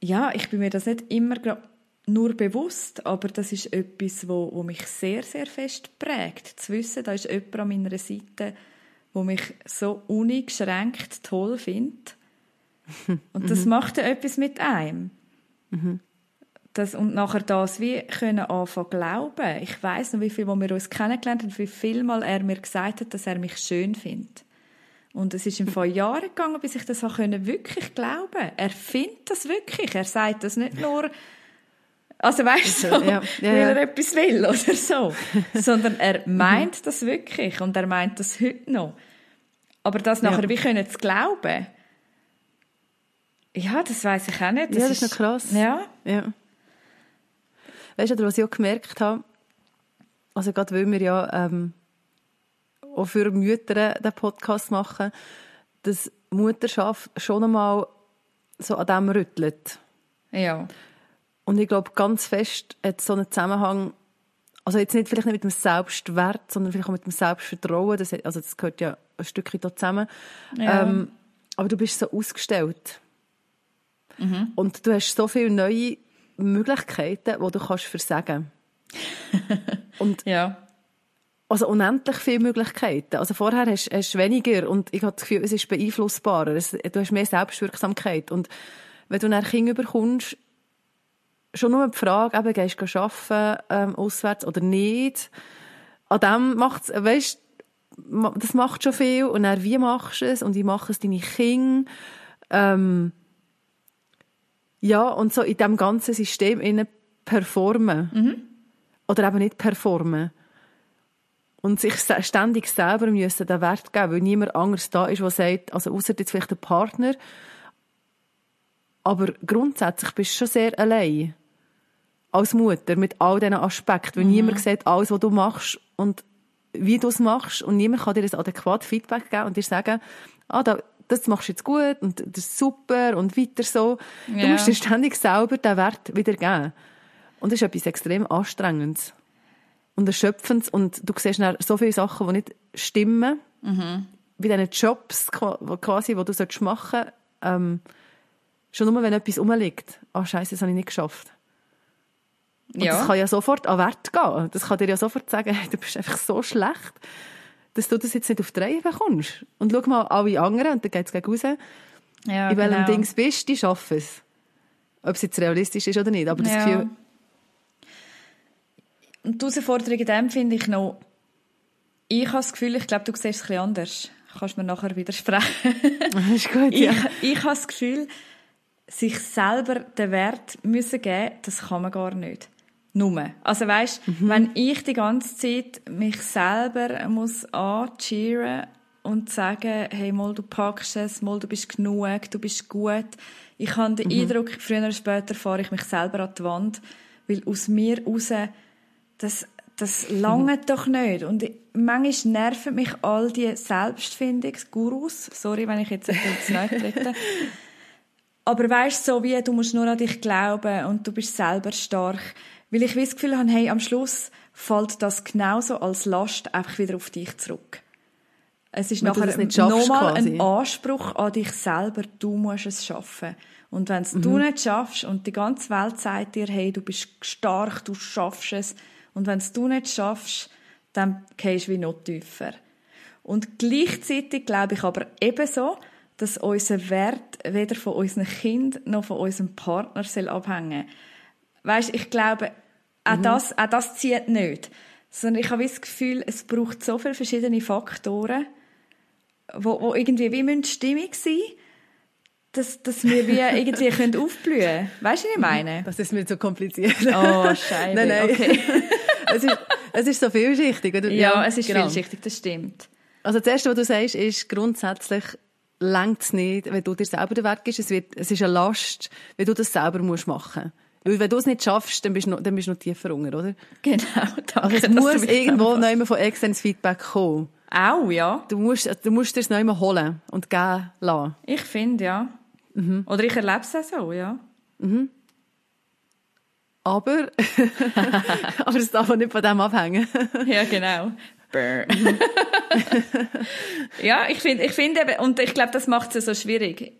ja, ich bin mir das nicht immer nur bewusst, aber das ist etwas, wo, wo mich sehr, sehr fest prägt. Zu wissen, da ist jemand an meiner Seite, wo mich so uneingeschränkt toll findet. [LAUGHS] Und das mhm. macht ja etwas mit einem. Mhm. Das, und nachher das wie können anfangen glauben. Ich weiß noch, wie viel, wo wir uns kennengelernt haben, wie viel Mal er mir gesagt hat, dass er mich schön findet. Und es ist ihm vor Jahren gegangen, bis ich das wirklich glauben. Er findet das wirklich. Er sagt das nicht nur, also weißt du, so, ja, ja, weil er ja. etwas will oder so, [LAUGHS] sondern er meint das wirklich und er meint das heute noch. Aber das nachher wie können zu glauben, ja, das weiß ich auch nicht. Das ja, das ist noch krass. Ja. ja. Weißt du, was ich auch gemerkt habe, also gerade weil wir ja ähm, auch für Mütter den Podcast machen, dass Mutterschaft schon einmal so an dem rüttelt. Ja. Und ich glaube, ganz fest hat so einen Zusammenhang, also jetzt nicht vielleicht nicht mit dem Selbstwert, sondern vielleicht auch mit dem Selbstvertrauen. Das, also das gehört ja ein Stückchen da zusammen. Ja. Ähm, aber du bist so ausgestellt. Mhm. Und du hast so viele neue Möglichkeiten, die du kannst versagen. [LAUGHS] und ja. Also unendlich viele Möglichkeiten. Also vorher hast du weniger und ich habe das Gefühl, es ist beeinflussbarer. Es, du hast mehr Selbstwirksamkeit. Und wenn du ein Kind bekommst, schon nur die Frage, eben, gehst du arbeiten, ähm, auswärts oder nicht, an dem macht's, weißt, das macht schon viel. Und dann, wie machst du es? Und wie machen es deine Kinder? Ähm, ja, und so in diesem ganzen System innen performen. Mhm. Oder eben nicht performen. Und sich ständig selber müssen den Wert geben, weil niemand anders da ist, der sagt, also außer jetzt vielleicht der Partner, aber grundsätzlich bist du schon sehr allein. Als Mutter, mit all diesen Aspekten. Weil mhm. niemand sieht alles, was du machst und wie du es machst. Und niemand kann dir das adäquat Feedback geben und dir sagen, ah, da, das machst du jetzt gut und das ist super und weiter so. Ja. Du musst dir ständig selber den Wert wieder geben. Und das ist etwas extrem Anstrengendes und Erschöpfendes und du siehst so viele Sachen, die nicht stimmen. Mhm. Bei diesen Jobs quasi, die du machen solltest, ähm, schon nur, wenn etwas rumliegt. Ah, oh, scheiße, das habe ich nicht geschafft. Und ja. das kann ja sofort an Wert gehen. Das kann dir ja sofort sagen, hey, du bist einfach so schlecht dass du das jetzt nicht auf die Reihe bekommst. Und schau mal alle anderen, und dann geht es gegen raus, ja, in welchem genau. Dings bist, die schaffen es. Ob es jetzt realistisch ist oder nicht, aber das ja. Gefühl... Und die Herausforderung in dem finde ich noch, ich habe das Gefühl, ich glaube, du siehst es ein bisschen anders. Kannst mir nachher widersprechen. [LAUGHS] ist gut, ja. Ich, ich habe das Gefühl, sich selber den Wert müssen geben, das kann man gar nicht. Nur. Also weißt, mhm. wenn ich die ganze Zeit mich selber muss ancheeren und sagen, hey, mal du packst es, mal du bist genug, du bist gut. Ich habe den mhm. Eindruck, früher oder später fahre ich mich selber an die Wand, weil aus mir raus, das, das lange mhm. doch nicht. Und manchmal nerven mich all die Selbstfindungsgurus. Sorry, wenn ich jetzt ins Neue trete. [LAUGHS] Aber weißt so wie, du musst nur an dich glauben und du bist selber stark. Weil ich das Gefühl habe, hey, am Schluss fällt das genauso als Last einfach wieder auf dich zurück. Es ist Weil nachher nochmal ein Anspruch an dich selber, du musst es schaffen. Und wenn es mhm. du nicht schaffst und die ganze Welt sagt dir, hey, du bist stark, du schaffst es, und wenn es du nicht schaffst, dann gehst du wie noch tiefer. Und gleichzeitig glaube ich aber ebenso, dass unser Wert weder von unseren Kindern noch von unserem Partner abhängen soll weißt, ich glaube, auch, mhm. das, auch das zieht nicht. Sondern ich habe das Gefühl, es braucht so viele verschiedene Faktoren, wo, wo irgendwie wie Stimmung sein dass, dass wir wie [LAUGHS] irgendwie können aufblühen können. Weißt du, was ich meine? Das ist mir zu kompliziert. Oh, Scheiße. nein, nein. Okay. [LAUGHS] es, ist, es ist so vielschichtig. Oder? Ja, es ist genau. vielschichtig, das stimmt. Also das Erste, was du sagst, ist grundsätzlich längt es nicht, wenn du dir selber den Weg gibst. Es, wird, es ist eine Last, wenn du das selber musst machen Weil wenn du es nicht schaffst, dann bist du noch, dann bist du noch tiefer unter, oder? Genau. [LAUGHS] Danke, also es muss irgendwo noch von externes Feedback kommen. Auch, ja. Du musst, du musst dir es noch holen und geben lassen. Ich finde, ja. Mhm. Oder ich erlebe es auch so, ja. Mhm. Aber, [LAUGHS] aber es darf auch nicht von dem abhängen. [LAUGHS] ja, genau. ja, ich finde, ich finde eben, und ich glaube, das macht es so schwierig.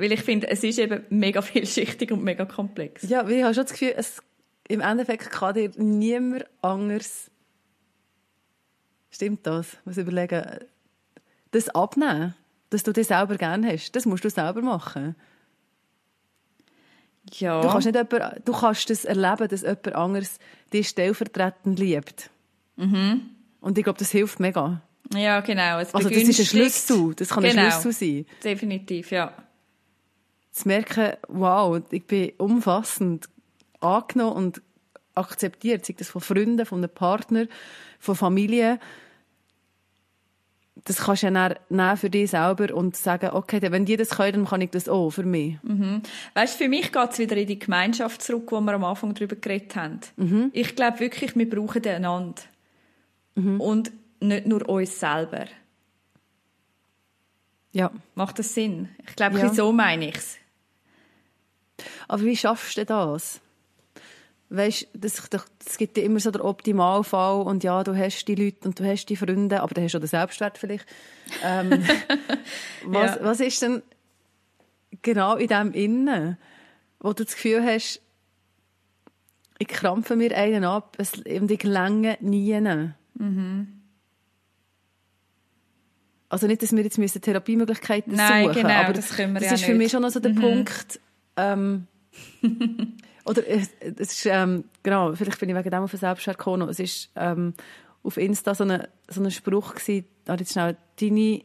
Weil ich finde, es ist eben mega vielschichtig und mega komplex. Ja, weil ich habe schon das Gefühl, es, im Endeffekt kann dir niemand anders, stimmt das, muss überlegen, das abnehmen, dass du das selber gerne hast. Das musst du selber machen. Ja. Du kannst, nicht jemand, du kannst das erleben, dass jemand anderes dich stellvertretend liebt. Mhm. Und ich glaube, das hilft mega. Ja, genau. Es also das ist ein Schlüssel. Das kann genau. ein Schlüssel sein. Definitiv, ja. Zu merken, wow, ich bin umfassend angenommen und akzeptiert, sei das von Freunden, von einem Partner, von Familie. Das kannst du ja dann für dich selber und sagen, okay, wenn die das können, dann kann ich das auch für mich. Mhm. Weißt, für mich geht es wieder in die Gemeinschaft zurück, wo wir am Anfang darüber geredet haben. Mhm. Ich glaube wirklich, wir brauchen einander. Mhm. Und nicht nur uns selber. Ja. Macht das Sinn? Ich glaube, ja. so meine ich es. Aber wie schaffst du das? Weißt, das, das gibt dir immer so den Optimalfall und ja, du hast die Leute und du hast die Freunde, aber du hast auch den Selbstwert vielleicht. Ähm, [LAUGHS] was, ja. was ist denn genau in dem Innen, wo du das Gefühl hast, ich krampfe mir einen ab und ich länge nie. Mhm. Also nicht, dass wir jetzt müssen Therapiemöglichkeiten Nein, suchen genau, aber das können wir das ja ist für nicht. mich schon noch so der mhm. Punkt. Ähm, [LAUGHS] oder es, es ist, ähm, genau, vielleicht bin ich wegen dem auf Selbstwert gekommen. Es ist ähm, auf Insta so ein so eine Spruch gewesen, jetzt schnell, deine,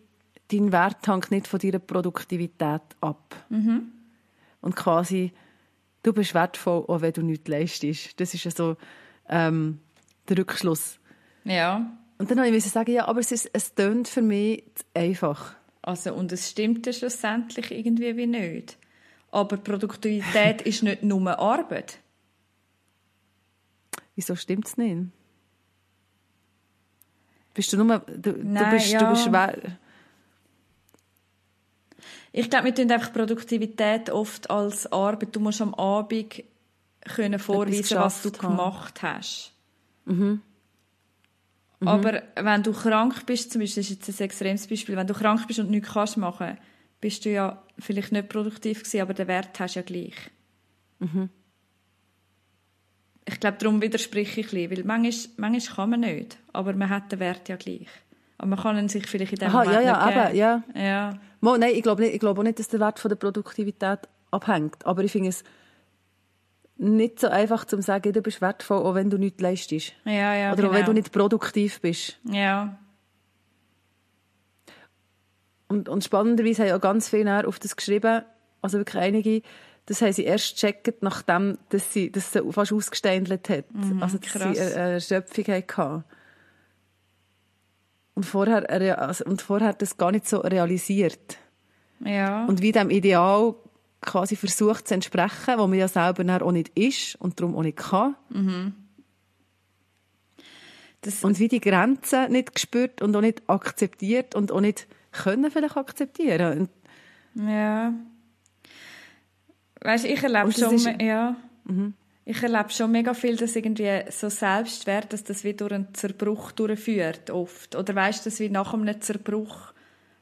dein Wert hängt nicht von deiner Produktivität ab. Mhm. Und quasi, du bist wertvoll, auch wenn du nichts leistest. Das ist ja so ähm, der Rückschluss ja. Und dann musste ich sagen, ja, aber es, ist, es tönt für mich einfach. Also, und es stimmt ja schlussendlich irgendwie wie nicht. Aber Produktivität ist nicht nur Arbeit. Wieso stimmt es nicht? Bist du nur, du, Nein, du bist, ja. du bist. Ich glaube, wir tun einfach Produktivität oft als Arbeit. Du musst am Abend können vorweisen, was du gemacht hast. Mhm. Mhm. Aber wenn du krank bist, zum Beispiel, das ist jetzt ein extremes Beispiel, wenn du krank bist und nichts kannst machen, bist du ja vielleicht nicht produktiv gewesen, aber den Wert hast du ja gleich. Mhm. Ich glaube, darum widerspreche ich ein bisschen, weil manchmal, manchmal kann man nicht, aber man hat den Wert ja gleich. Aber man kann ihn sich vielleicht in dem Aha, Moment ja, ja, nicht aber, ja. ja. Mo, nein, ich glaube glaube auch nicht, dass der Wert von der Produktivität abhängt. Aber ich finde es nicht so einfach zu sagen, du bist wertvoll, auch wenn du nichts leistest. Ja, ja, Oder genau. auch wenn du nicht produktiv bist. Ja. Und, und spannenderweise haben ja ganz viele auf das geschrieben, also wirklich einige, das haben sie erst gecheckt, nachdem dass sie, sie fast ausgesteindelt hat. Mhm, also, dass krass. sie eine Erschöpfung hatten. Und vorher, also, und vorher das gar nicht so realisiert. Ja. Und wie dem Ideal quasi versucht zu entsprechen, wo man ja selber auch nicht ist und darum auch nicht kann. Mhm. Das, Und wie die Grenzen nicht gespürt und auch nicht akzeptiert und auch nicht können vielleicht akzeptieren. Ja. Weißt, ich erlebe schon, ist- ja. Ich erlebe schon mega viel, dass irgendwie so Selbstwert, dass das wie durch einen Zerbruch durchführt, oft. Oder weißt, dass wie nach einem Zerbruch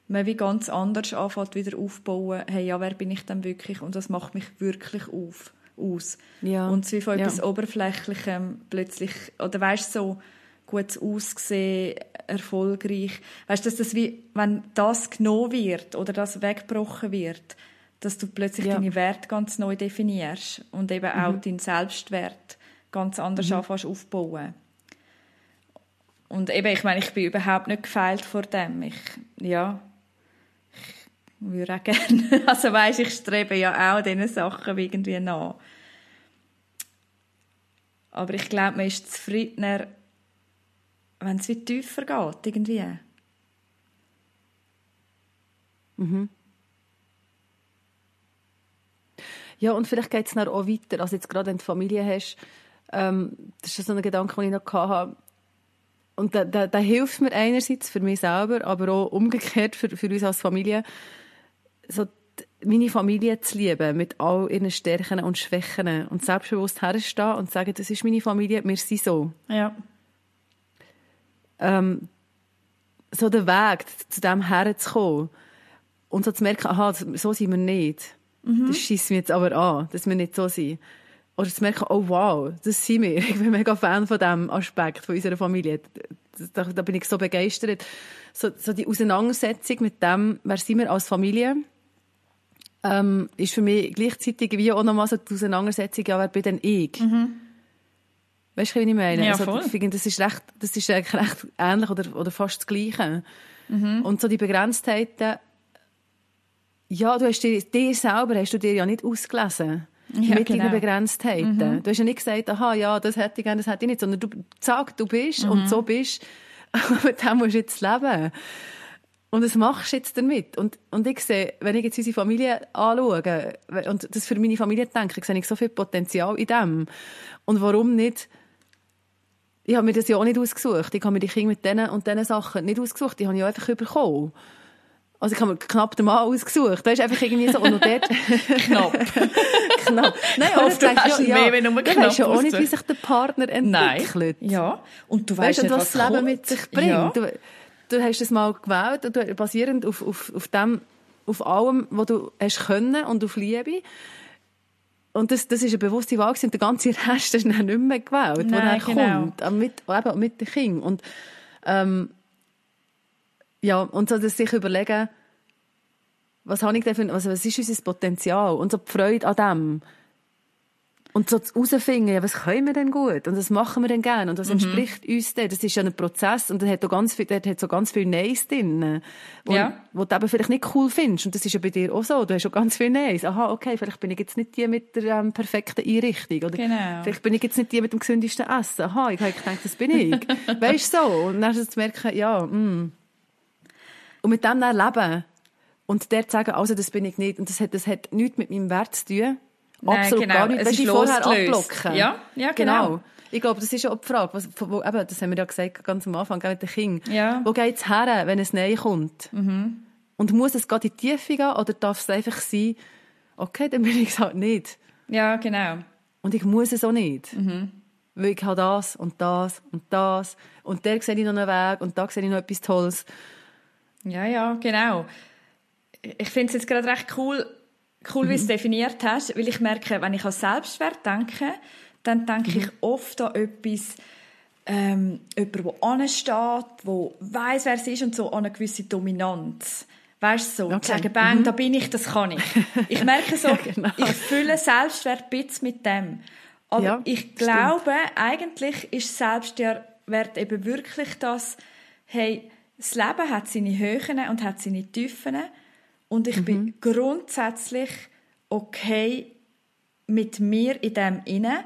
man wie ganz anders anfängt, wieder aufbauen. Hey, ja, wer bin ich denn wirklich? Und das macht mich wirklich auf, aus. Ja. Und es wie von Ja. etwas Oberflächlichem plötzlich, oder weißt so, gut aussehen, erfolgreich. Weißt du, dass das wie, wenn das genommen wird oder das weggebrochen wird, dass du plötzlich Ja. deine Werte ganz neu definierst und eben auch deinen Selbstwert ganz anders Mhm. anfängst aufbauen. Und eben, ich meine, ich bin überhaupt nicht gefeilt vor dem. Ich, ja, ich, würde auch [LAUGHS] gerne. Also weisst, ich strebe ja auch diesen Sachen irgendwie nach. Aber ich glaube, man ist zufriedener, wenn es wie tiefer geht, irgendwie. Mhm. Ja, und vielleicht geht es dann auch weiter. Also jetzt gerade, wenn du Familie hast, ähm, das ist so ein Gedanke, den ich noch hatte. Und der, der, der hilft mir einerseits für mich selber, aber auch umgekehrt für, für uns als Familie, so meine Familie zu lieben, mit all ihren Stärken und Schwächen und selbstbewusst herstehen und sagen, das ist meine Familie, wir sind so. Ja. Ähm, so der Weg, zu dem herzukommen und so zu merken, aha, so sind wir nicht. Mhm. Das schießt mich jetzt aber an, dass wir nicht so sind. Oder zu merken, oh wow, das sind wir. [LAUGHS] Ich bin mega Fan von diesem Aspekt von unserer Familie. Da, da bin ich so begeistert. So, so, die Auseinandersetzung mit dem, wer sind wir als Familie, ähm, ist für mich gleichzeitig wie auch nochmal so die Auseinandersetzung, ja, wer bin denn ich? Mhm. Weißt du, was ich meine? Ja, also, voll. ich finde, das ist recht, das ist eigentlich recht ähnlich oder, oder fast das Gleiche. Mhm. Und so die Begrenztheiten, ja, du hast dir, dir selber hast du dir ja nicht ausgelesen. Ja, mit genau. deinen Begrenztheiten. Du hast ja nicht gesagt, aha, ja, das hätte ich gerne, das hätte ich nicht, sondern du sagst, du bist und so bist. [LAUGHS] mit dem musst du jetzt leben. Und das machst du jetzt damit. Und, und ich sehe, wenn ich jetzt unsere Familie anschaue und das für meine Familie denke, sehe ich so viel Potenzial in dem. Und warum nicht? Ich habe mir das ja auch nicht ausgesucht. Ich habe mir die Kinder mit diesen und diesen Sachen nicht ausgesucht. Die habe ich einfach bekommen. Also ich habe mir knapp den Mann ausgesucht. Da ist einfach irgendwie so, und noch dort... [LAUGHS] Knapp. knapp. Nein, [LAUGHS] aber du denkst hast ja, mehr, wenn nur du knapp weißt ja auch nicht, wie sich der Partner entwickelt. Ja. Und du Weißt weißt du, nicht, was was das Leben kommt. mit sich bringt? Ja. Du, du hast es mal gewählt, und du, basierend auf, auf, auf dem, auf allem, was du hast können und auf Liebe. Und das, das ist eine bewusste Wahl und der ganze [LAUGHS] Rest ist dann nicht mehr gewählt, Nein, dann genau. kommt. Mit, eben mit den Kindern. Und, ähm, ja, und so das sich überlegen, was habe ich denn für, also was ist unser Potenzial? Und so die Freude an dem. Und so zu herausfinden, ja, was können wir denn gut? Und was machen wir denn gerne? Und Mhm. was entspricht uns denn? Das ist ja ein Prozess und der hat, auch ganz viel, hat so ganz viel Neins drin. Wo, Ja. wo du eben vielleicht nicht cool findest. Und das ist ja bei dir auch so. Du hast schon ganz viel Neins. Aha, okay, vielleicht bin ich jetzt nicht die mit der ähm, perfekten Einrichtung. Oder Genau. vielleicht bin ich jetzt nicht die mit dem gesündesten Essen. Aha, ich habe gedacht, das bin ich. [LAUGHS] weißt du so? Und dann zu merken, ja, mm. Und mit dem dann leben. Und der zu sagen, also das bin ich nicht. Und das hat, das hat nichts mit meinem Wert zu tun. Nein, Absolut genau. gar nicht. Es Weißt ist vorher abblocken. Ja, ja, genau. Ich glaube, das ist ja auch die Frage, was, wo, eben, das haben wir ja gesagt, ganz am Anfang, mit den Kindern. Ja. Wo geht es her, wenn es Nein kommt? Und muss es gerade in die Tiefe gehen oder darf es einfach sein, okay, dann bin ich es halt nicht. Ja, genau. Und ich muss es auch nicht. Weil ich habe das und das und das. Und da sehe ich noch einen Weg und da sehe ich noch etwas Tolles. Ja, ja, genau. Ich finde es jetzt gerade recht cool, cool wie du es definiert hast, weil ich merke, wenn ich an Selbstwert denke, dann denke ich oft an etwas, ähm, jemand, der ansteht, der weiss, wer es ist und so an eine gewisse Dominanz. Weißt du, so, Okay. zu sagen, bang, da bin ich, das kann ich. Ich [LAUGHS] merke so, genau. ich fühle Selbstwert bisschen mit dem. Aber Ja, ich stimmt. glaube, eigentlich ist Selbstwert eben wirklich das, hey, das Leben hat seine Höhen und hat seine Tiefen und ich bin Mhm. grundsätzlich okay mit mir in dem inne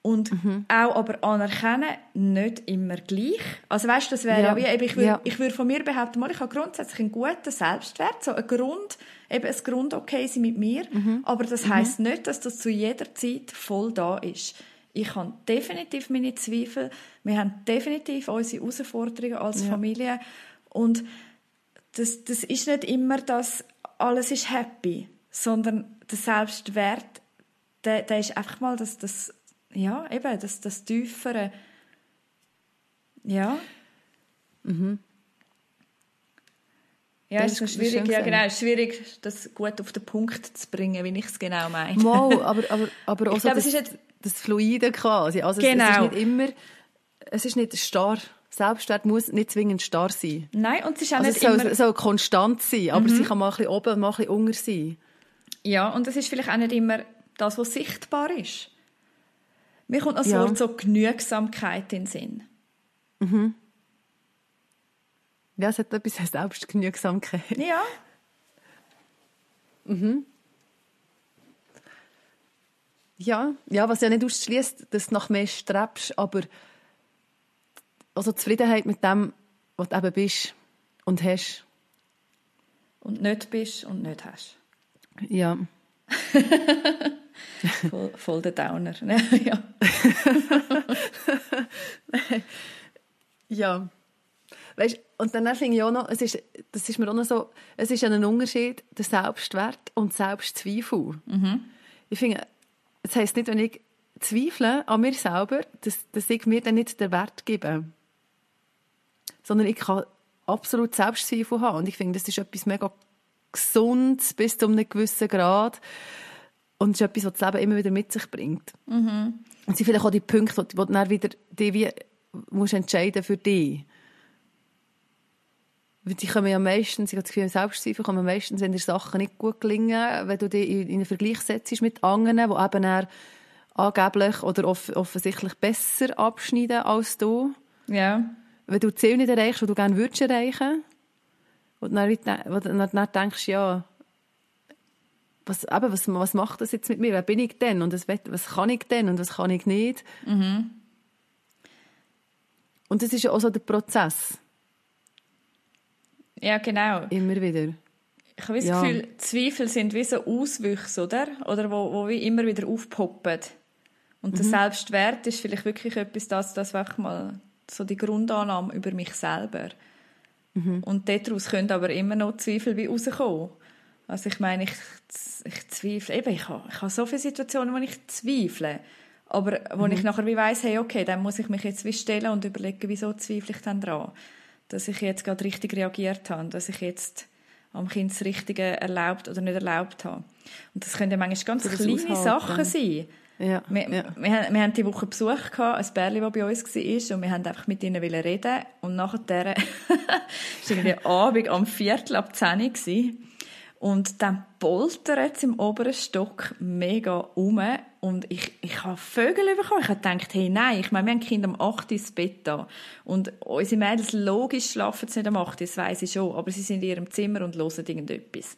und Mhm. auch aber anerkennen, nicht immer gleich. Also weißt du, das wäre ja. Ja. wie, ich würde Ja. ich würde von mir behaupten, mal, ich habe grundsätzlich einen guten Selbstwert, so ein Grund, eben ein Grund okay sein mit mir, Mhm. aber das heißt nicht, dass das zu jeder Zeit voll da ist. Ich habe definitiv meine Zweifel, wir haben definitiv unsere Herausforderungen als Familie und das, das ist nicht immer das, alles ist happy, sondern der Selbstwert, der, der ist einfach mal das, das ja, eben, das, das Tiefere. Ja. Ja, Das es ist- schwierig, ja, genau, es schwierig, das gut auf den Punkt zu bringen, wie ich es genau meine. Mal, [LAUGHS] aber, aber, aber auch Ich so glaube, das, es ist jetzt- das Fluide quasi. Also es, es Genau. ist nicht immer, es ist nicht starr. Selbstwert muss nicht zwingend starr sein. Nein, und es ist auch Also nicht es soll, immer... soll konstant sein, aber sie kann mal ein bisschen oben mal ein bisschen unter sein. Ja, und es ist vielleicht auch nicht immer das, was sichtbar ist. Mir kommt das Ja. Wort so Genügsamkeit in den Sinn. Ja, es hat etwas Selbstgenügsamkeit. Ja. Mhm. Ja, ja, was ja nicht ausschließt, dass du nach mehr strebst, aber also Zufriedenheit mit dem, was du eben bist und hast. Und nicht bist und nicht hast. Ja. [LAUGHS] voll, voll der Downer. [LAUGHS] ja. ja. Weißt, und dann finde ich auch noch, es ist, das ist mir auch noch so, es ist ein Unterschied, der Selbstwert und Selbstzweifel. Mhm. Ich finde, das heisst nicht, wenn ich zweifle an mir selber, dass, dass ich mir dann nicht den Wert gebe. Sondern ich kann absolut Selbstzweifel haben. Und ich finde, das ist etwas mega Gesundes bis zu einem gewissen Grad. Und es ist etwas, was das Leben immer wieder mit sich bringt. Mhm. Und es sind vielleicht auch die Punkte, wo, du dann wieder die wie, musst entscheiden für dich. Weil die kommen ja meistens, ich habe das Gefühl, Selbstzweifel kommen meistens, wenn dir Sachen nicht gut gelingen, wenn du dich in einen Vergleich setzt mit anderen, die eben dann angeblich oder off offensichtlich besser abschneiden als du. Ja. Wenn du Ziel nicht erreichst, die du gerne würdest erreichen und dann, dann, dann denkst ja, was, eben, was, was macht das jetzt mit mir? Wer bin ich denn? Und was, was kann ich denn? Und was kann ich nicht? Mhm. Und das ist ja auch so der Prozess. Ja, genau. Immer wieder. Ich habe das ja. Gefühl, Zweifel sind wie so Auswüchse, oder? Oder wo, wo wie immer wieder aufpoppen. Und mhm. der Selbstwert ist vielleicht wirklich etwas, das, das wirklich mal so die Grundannahme über mich selber. Mhm. Und daraus können aber immer noch Zweifel wie rauskommen. Also ich meine, ich, ich zweifle, eben, ich habe, ich habe so viele Situationen, wo ich zweifle. Aber wo mhm. ich nachher wie weiss, hey, okay, dann muss ich mich jetzt wie stellen und überlegen, wieso zweifle ich dann dran dass ich jetzt gerade richtig reagiert habe, dass ich jetzt am Kind das Richtige erlaubt oder nicht erlaubt habe. Und das können ja manchmal ganz kleine Sachen sein. Ja, wir, ja. Wir, wir, haben die Woche Besuch gehabt, ein Bärli, das bei uns war, und wir haben einfach mit ihnen reden und nachher [LAUGHS] war irgendwie Abend am Viertel ab 10 Uhr und dann poltert es im oberen Stock mega um. Und ich, ich habe Vögel bekommen. Ich habe gedacht, hey, nein, ich meine, wir haben Kinder am 8 ins Bett da. Und unsere Mädels, logisch schlafen sie nicht am 8 das weiss ich schon. Aber sie sind in ihrem Zimmer und hören irgendetwas.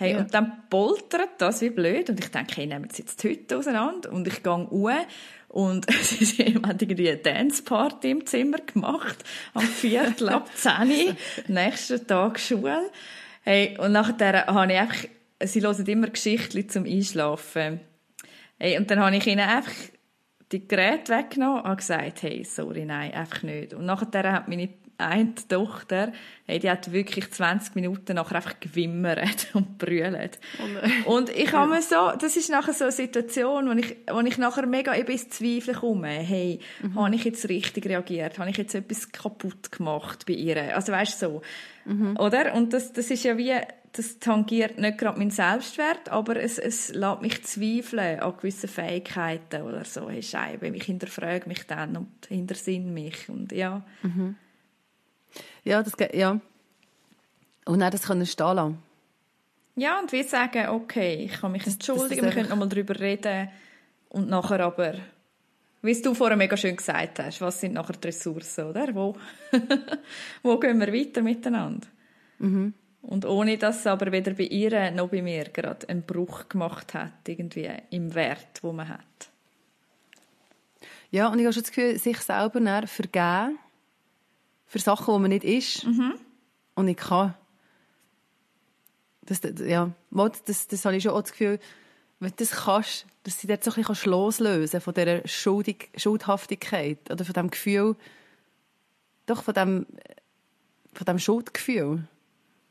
Hey, ja. und dann poltert das wie blöd. Und ich denke, hey, nehmen sie jetzt die Hütte auseinander. Und ich gehe uhr und [LAUGHS] sie haben irgendwie eine Danceparty im Zimmer gemacht. Am Viertel ab [LAUGHS] 10 Nächsten Tag Schule. Hey, und nachher habe ich einfach, sie hören immer Geschichten zum Einschlafen. Hey, und dann habe ich ihnen einfach die Geräte weggenommen und gesagt, hey, sorry, nein, einfach nicht. Und nachher hat meine eine Tochter, hey, die hat wirklich 20 Minuten nachher einfach gewimmert [LAUGHS] und brüllt. Oh und ich habe mir so, das ist nachher so eine Situation, wo ich, wo ich nachher mega eben ins Zweifeln komme. Hey, mhm. habe ich jetzt richtig reagiert? Habe ich jetzt etwas kaputt gemacht bei ihr? Also weißt du so. Mhm. Oder? Und das, das ist ja wie, das tangiert nicht gerade meinen Selbstwert, aber es, es lässt mich zweifeln an gewissen Fähigkeiten oder so. Hey, Scheibe, ich hinterfrage mich dann und hintersinn mich und ja. Mhm. Ja, das geht, ja. Und dann das können stehen lassen. Ja, und wir sagen, okay, ich kann mich entschuldigen, wir können nochmal darüber reden und nachher aber, wie du vorher mega schön gesagt hast, was sind nachher die Ressourcen, oder? Wo, [LAUGHS] wo gehen wir weiter miteinander? Mhm. Und ohne dass es aber weder bei ihr noch bei mir gerade einen Bruch gemacht hat, irgendwie im Wert, wo man hat. Ja, und ich habe schon das Gefühl, sich selber vergeben für Sachen, die man nicht ist mhm. und nicht kann. Das, ja, das, das habe ich schon auch das Gefühl, wenn du das kannst, dass du dich so ein bisschen loslösen von dieser Schuldig, Schuldhaftigkeit oder von diesem Gefühl, doch von diesem, von diesem Schuldgefühl.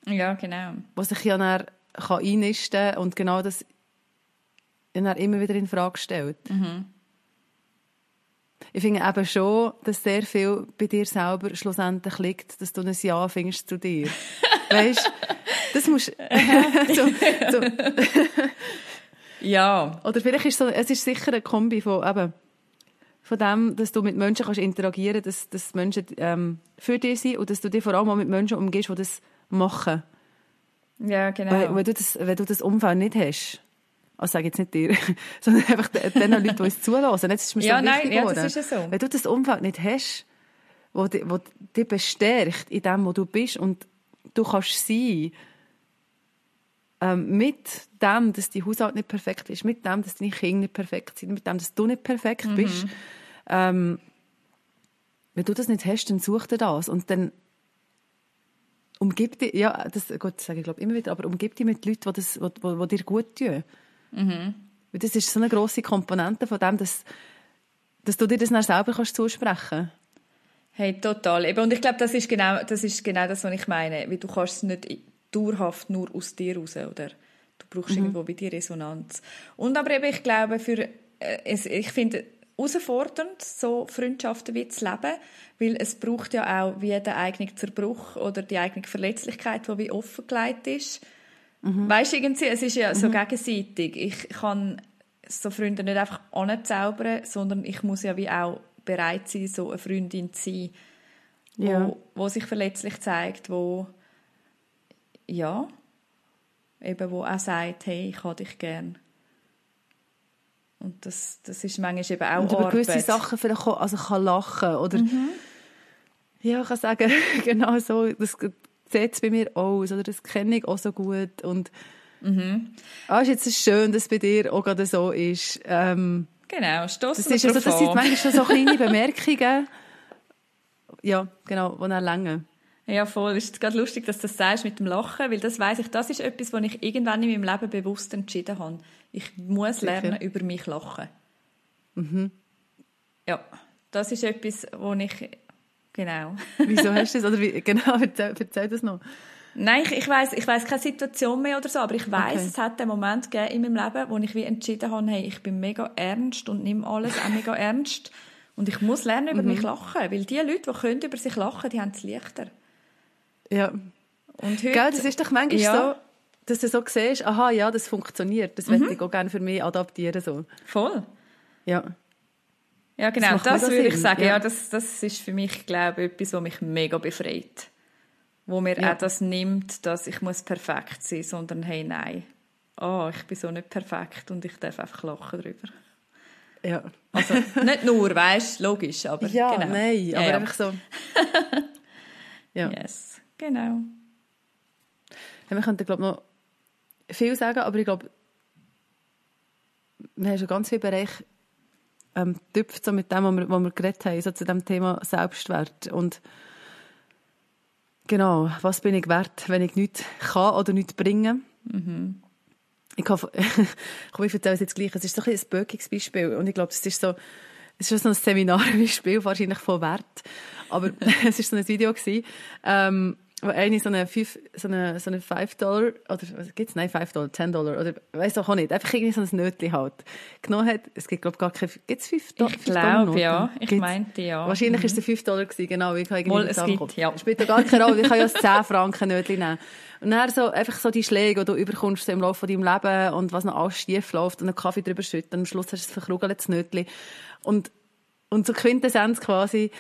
Ja, genau. Was sich ja dann kann einnisten und genau das dann immer wieder in Frage stellt. Mhm ich finde eben schon, dass sehr viel bei dir selber schlussendlich liegt, dass du ein Ja findest zu dir. [LAUGHS] weißt das musst [LAUGHS] [LAUGHS] so, so. Ja. Oder vielleicht ist so, es ist sicher eine Kombi von eben, von dem, dass du mit Menschen kannst interagieren kannst, dass, dass Menschen ähm, für dich sind und dass du dich vor allem auch mit Menschen umgehst, die das machen. Ja, genau. Weil, wenn, du das, wenn du das Umfeld nicht hast, Ah, also sage jetzt nicht dir, [LAUGHS] sondern einfach den Leuten, die es zulassen. Jetzt ist mir ja, so nein, ja, das ist ja so. Wenn du das Umfeld nicht hast, wo, wo dich bestärkt in dem, wo du bist und du kannst sein ähm, mit dem, dass dein Haushalt nicht perfekt ist, mit dem, dass deine Kinder nicht perfekt sind, mit dem, dass du nicht perfekt mhm. bist, ähm, wenn du das nicht hast, dann such dir das und dann umgib dich, ja, das, Gott, sage ich glaube immer wieder, aber umgib dich mit Leuten, die, das, die, die, die dir gut tun. Mhm. Das ist so eine grosse Komponente von dem, dass, dass du dir das dann selber kannst zusprechen kannst. Hey, total. Und ich glaube, das ist genau das, ist genau das was ich meine. Weil du kannst es nicht dauerhaft nur aus dir raus, oder? Du brauchst mhm. irgendwo bei dir Resonanz. Und aber eben, ich glaube, für, äh, es, ich finde, herausfordernd, so Freundschaften wie zu leben, weil es braucht ja auch wie den eigenen Zerbruch oder die eigene Verletzlichkeit, die wie offengelegt ist. Mhm. Weißt du, irgendwie, es ist ja so mhm. gegenseitig. Ich kann so Freunde nicht einfach anzaubern, sondern ich muss ja wie auch bereit sein, so eine Freundin zu sein, ja. wo, wo sich verletzlich zeigt, wo ja, eben wo auch sagt, hey, ich habe dich gern. Und das, das ist manchmal eben auch Und über Arbeit. gewisse Sachen vielleicht auch, also kann lachen oder mhm. ja, ich kann sagen, [LAUGHS] genau so, das sieht es bei mir aus oder das kenne ich auch so gut und mhm. ah, ist jetzt schön, dass es bei dir auch gerade so ist. Ähm, Genau, stoßen das ist also, Das sind manchmal schon so [LAUGHS] kleine Bemerkungen, ja, genau, die dann länger. Ja, voll. Es ist gerade lustig, dass du das sagst mit dem Lachen, weil das weiß ich, das ist etwas, was ich irgendwann in meinem Leben bewusst entschieden habe. Ich muss lernen, Sicher. über mich lachen. Mhm. Ja, das ist etwas, wo ich, genau. Wieso hast du das, oder wie, [LAUGHS] genau, erzähl, erzähl das noch. Nein, ich, ich weiß, ich weiß keine Situation mehr oder so, aber ich weiß, okay. es hat einen Moment gegeben in meinem Leben, wo ich wie entschieden habe, hey, ich bin mega ernst und nehme alles auch mega [LAUGHS] ernst und ich muss lernen über mhm. mich lachen, weil die Leute, die können über sich lachen, die haben es leichter. Ja. Und heute, Gell, das ist doch manchmal ja. so, dass du so siehst, aha, ja, das funktioniert, das mhm. ich auch gerne für mich adaptieren so. Voll. Ja. Ja, genau, das, das würde ich sagen. Ja. ja, das, das ist für mich, glaube ich, etwas, was mich mega befreit wo mir ja. auch das nimmt, dass ich muss perfekt sein, sondern hey, nein, oh, ich bin so nicht perfekt und ich darf einfach lachen darüber. Ja. Also [LAUGHS] nicht nur, weißt, logisch, aber ja, genau. nein, aber ja, einfach so. [LAUGHS] ja. Yes, genau. Ja, wir könnten glaube noch viel sagen, aber ich glaube, wir haben schon ganz viele Bereiche ähm, tüpft so mit dem, was wir, was wir geredet haben, so zu dem Thema Selbstwert und Genau, was bin ich wert, wenn ich nichts kann oder nichts bringe? Mhm. Ich, [LAUGHS] komm, ich erzähle es jetzt gleich. Es ist so ein, ein böckiges Beispiel und ich glaube, es ist so, es ist so ein Seminarbeispiel wahrscheinlich von Wert. Aber [LAUGHS] es war so ein Video gewesen, ähm, wo eine so eine 5 so eine, so eine 5 Dollar, oder was gibt's? Nein, 5 Dollar, 10 Dollar, oder weiss auch nicht, einfach irgendwie so ein Nötchen halt, genommen hat. Es gibt, glaube ich, gar keine, gibt's 5 Dollar? Ich glaube, ja. Ich gibt's? meinte, ja. Wahrscheinlich mhm. ist es 5 Dollar gewesen, genau. Ich habe irgendwie es gibt, ja. Spielt gar keine Rolle, ich kann ja das 10 Franken Nötchen nehmen. Und dann so, einfach so die Schläge, die du überkommst so im Laufe von deinem Leben und was noch alles schief läuft und einen Kaffee drüber schütten am Schluss hast du es verkrugelt, das Nötchen. Und, und so Quintessenz quasi,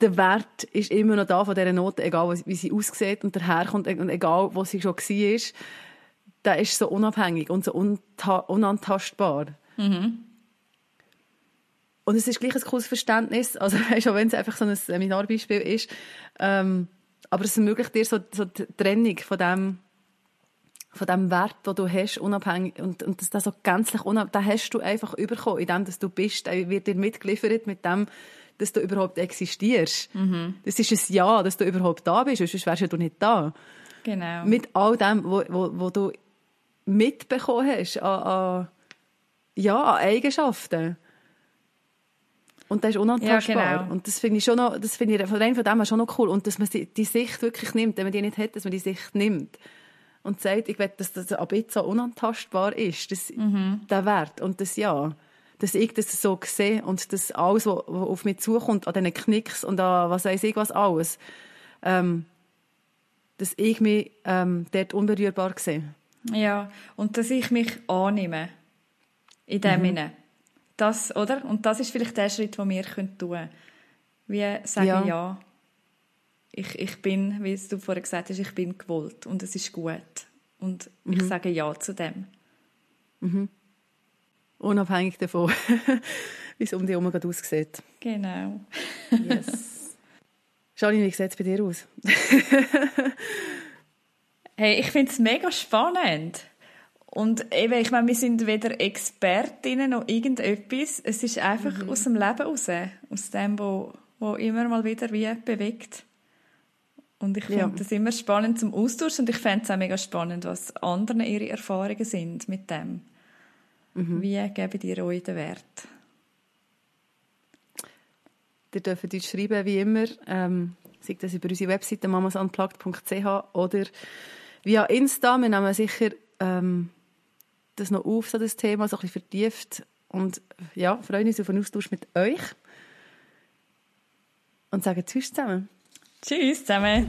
der Wert ist immer noch da von dieser Note, egal wie sie aussieht und daherkommt und egal wo sie schon war, der ist so unabhängig und so unantastbar. Mhm. Und es ist gleich ein cooles Verständnis, also [LAUGHS] weißt, auch wenn es einfach so ein Seminarbeispiel ist, ähm, aber es ermöglicht dir so, so die Trennung von dem, von dem Wert, den du hast, unabhängig, und, und das, das so gänzlich unabhängig, den hast du einfach bekommen, in dem, dass du bist, der wird dir mitgeliefert mit dem, dass du überhaupt existierst. Mhm. Das ist ein Ja, dass du überhaupt da bist, sonst wärst du nicht da. Genau. Mit all dem, wo du mitbekommen hast an, an, ja, an Eigenschaften. Und das ist unantastbar. Ja, genau. Und das finde ich schon noch, das finde ich von dem, von dem schon noch cool. Und dass man die, die Sicht wirklich nimmt, wenn man die nicht hat, dass man die Sicht nimmt. Und sagt, ich will, dass das ab jetzt so unantastbar ist, das, mhm. der Wert und das Ja dass ich das so sehe und dass alles, was auf mich zukommt, an diesen Knicks und an was weiß ich was alles, ähm, dass ich mich ähm, dort unberührbar sehe. Ja, und dass ich mich annehme. In dem mhm. Sinne. Das, oder? Und das ist vielleicht der Schritt, den wir tun können. Wie sagen, ja, ja ich, ich bin, wie du vorher gesagt hast, ich bin gewollt und es ist gut. Und mhm. ich sage Ja zu dem. Mhm. Unabhängig davon, [LAUGHS] wie es um dich herum aussieht. Genau. yes. [LAUGHS] Janine, wie sieht es bei dir aus? [LAUGHS] hey, ich finde es mega spannend. Und eben, ich meine, wir sind weder Expertinnen noch irgendetwas. Es ist einfach mhm. aus dem Leben raus. Aus dem, wo, wo immer mal wieder wie bewegt. Und ich finde ja. das immer spannend zum Austausch und ich fände es auch mega spannend, was andere ihre Erfahrungen sind mit dem. Mhm. Wie geben die euch den Wert? Ihr dürft uns schreiben, wie immer, ähm, sei das über unsere Webseite mamasunplugged.ch oder via Insta. Wir nehmen sicher ähm, das noch auf, so das Thema, so ein bisschen vertieft. Und ja, freuen uns auf einen Austausch mit euch. Und sagen Tschüss zusammen. Tschüss zusammen.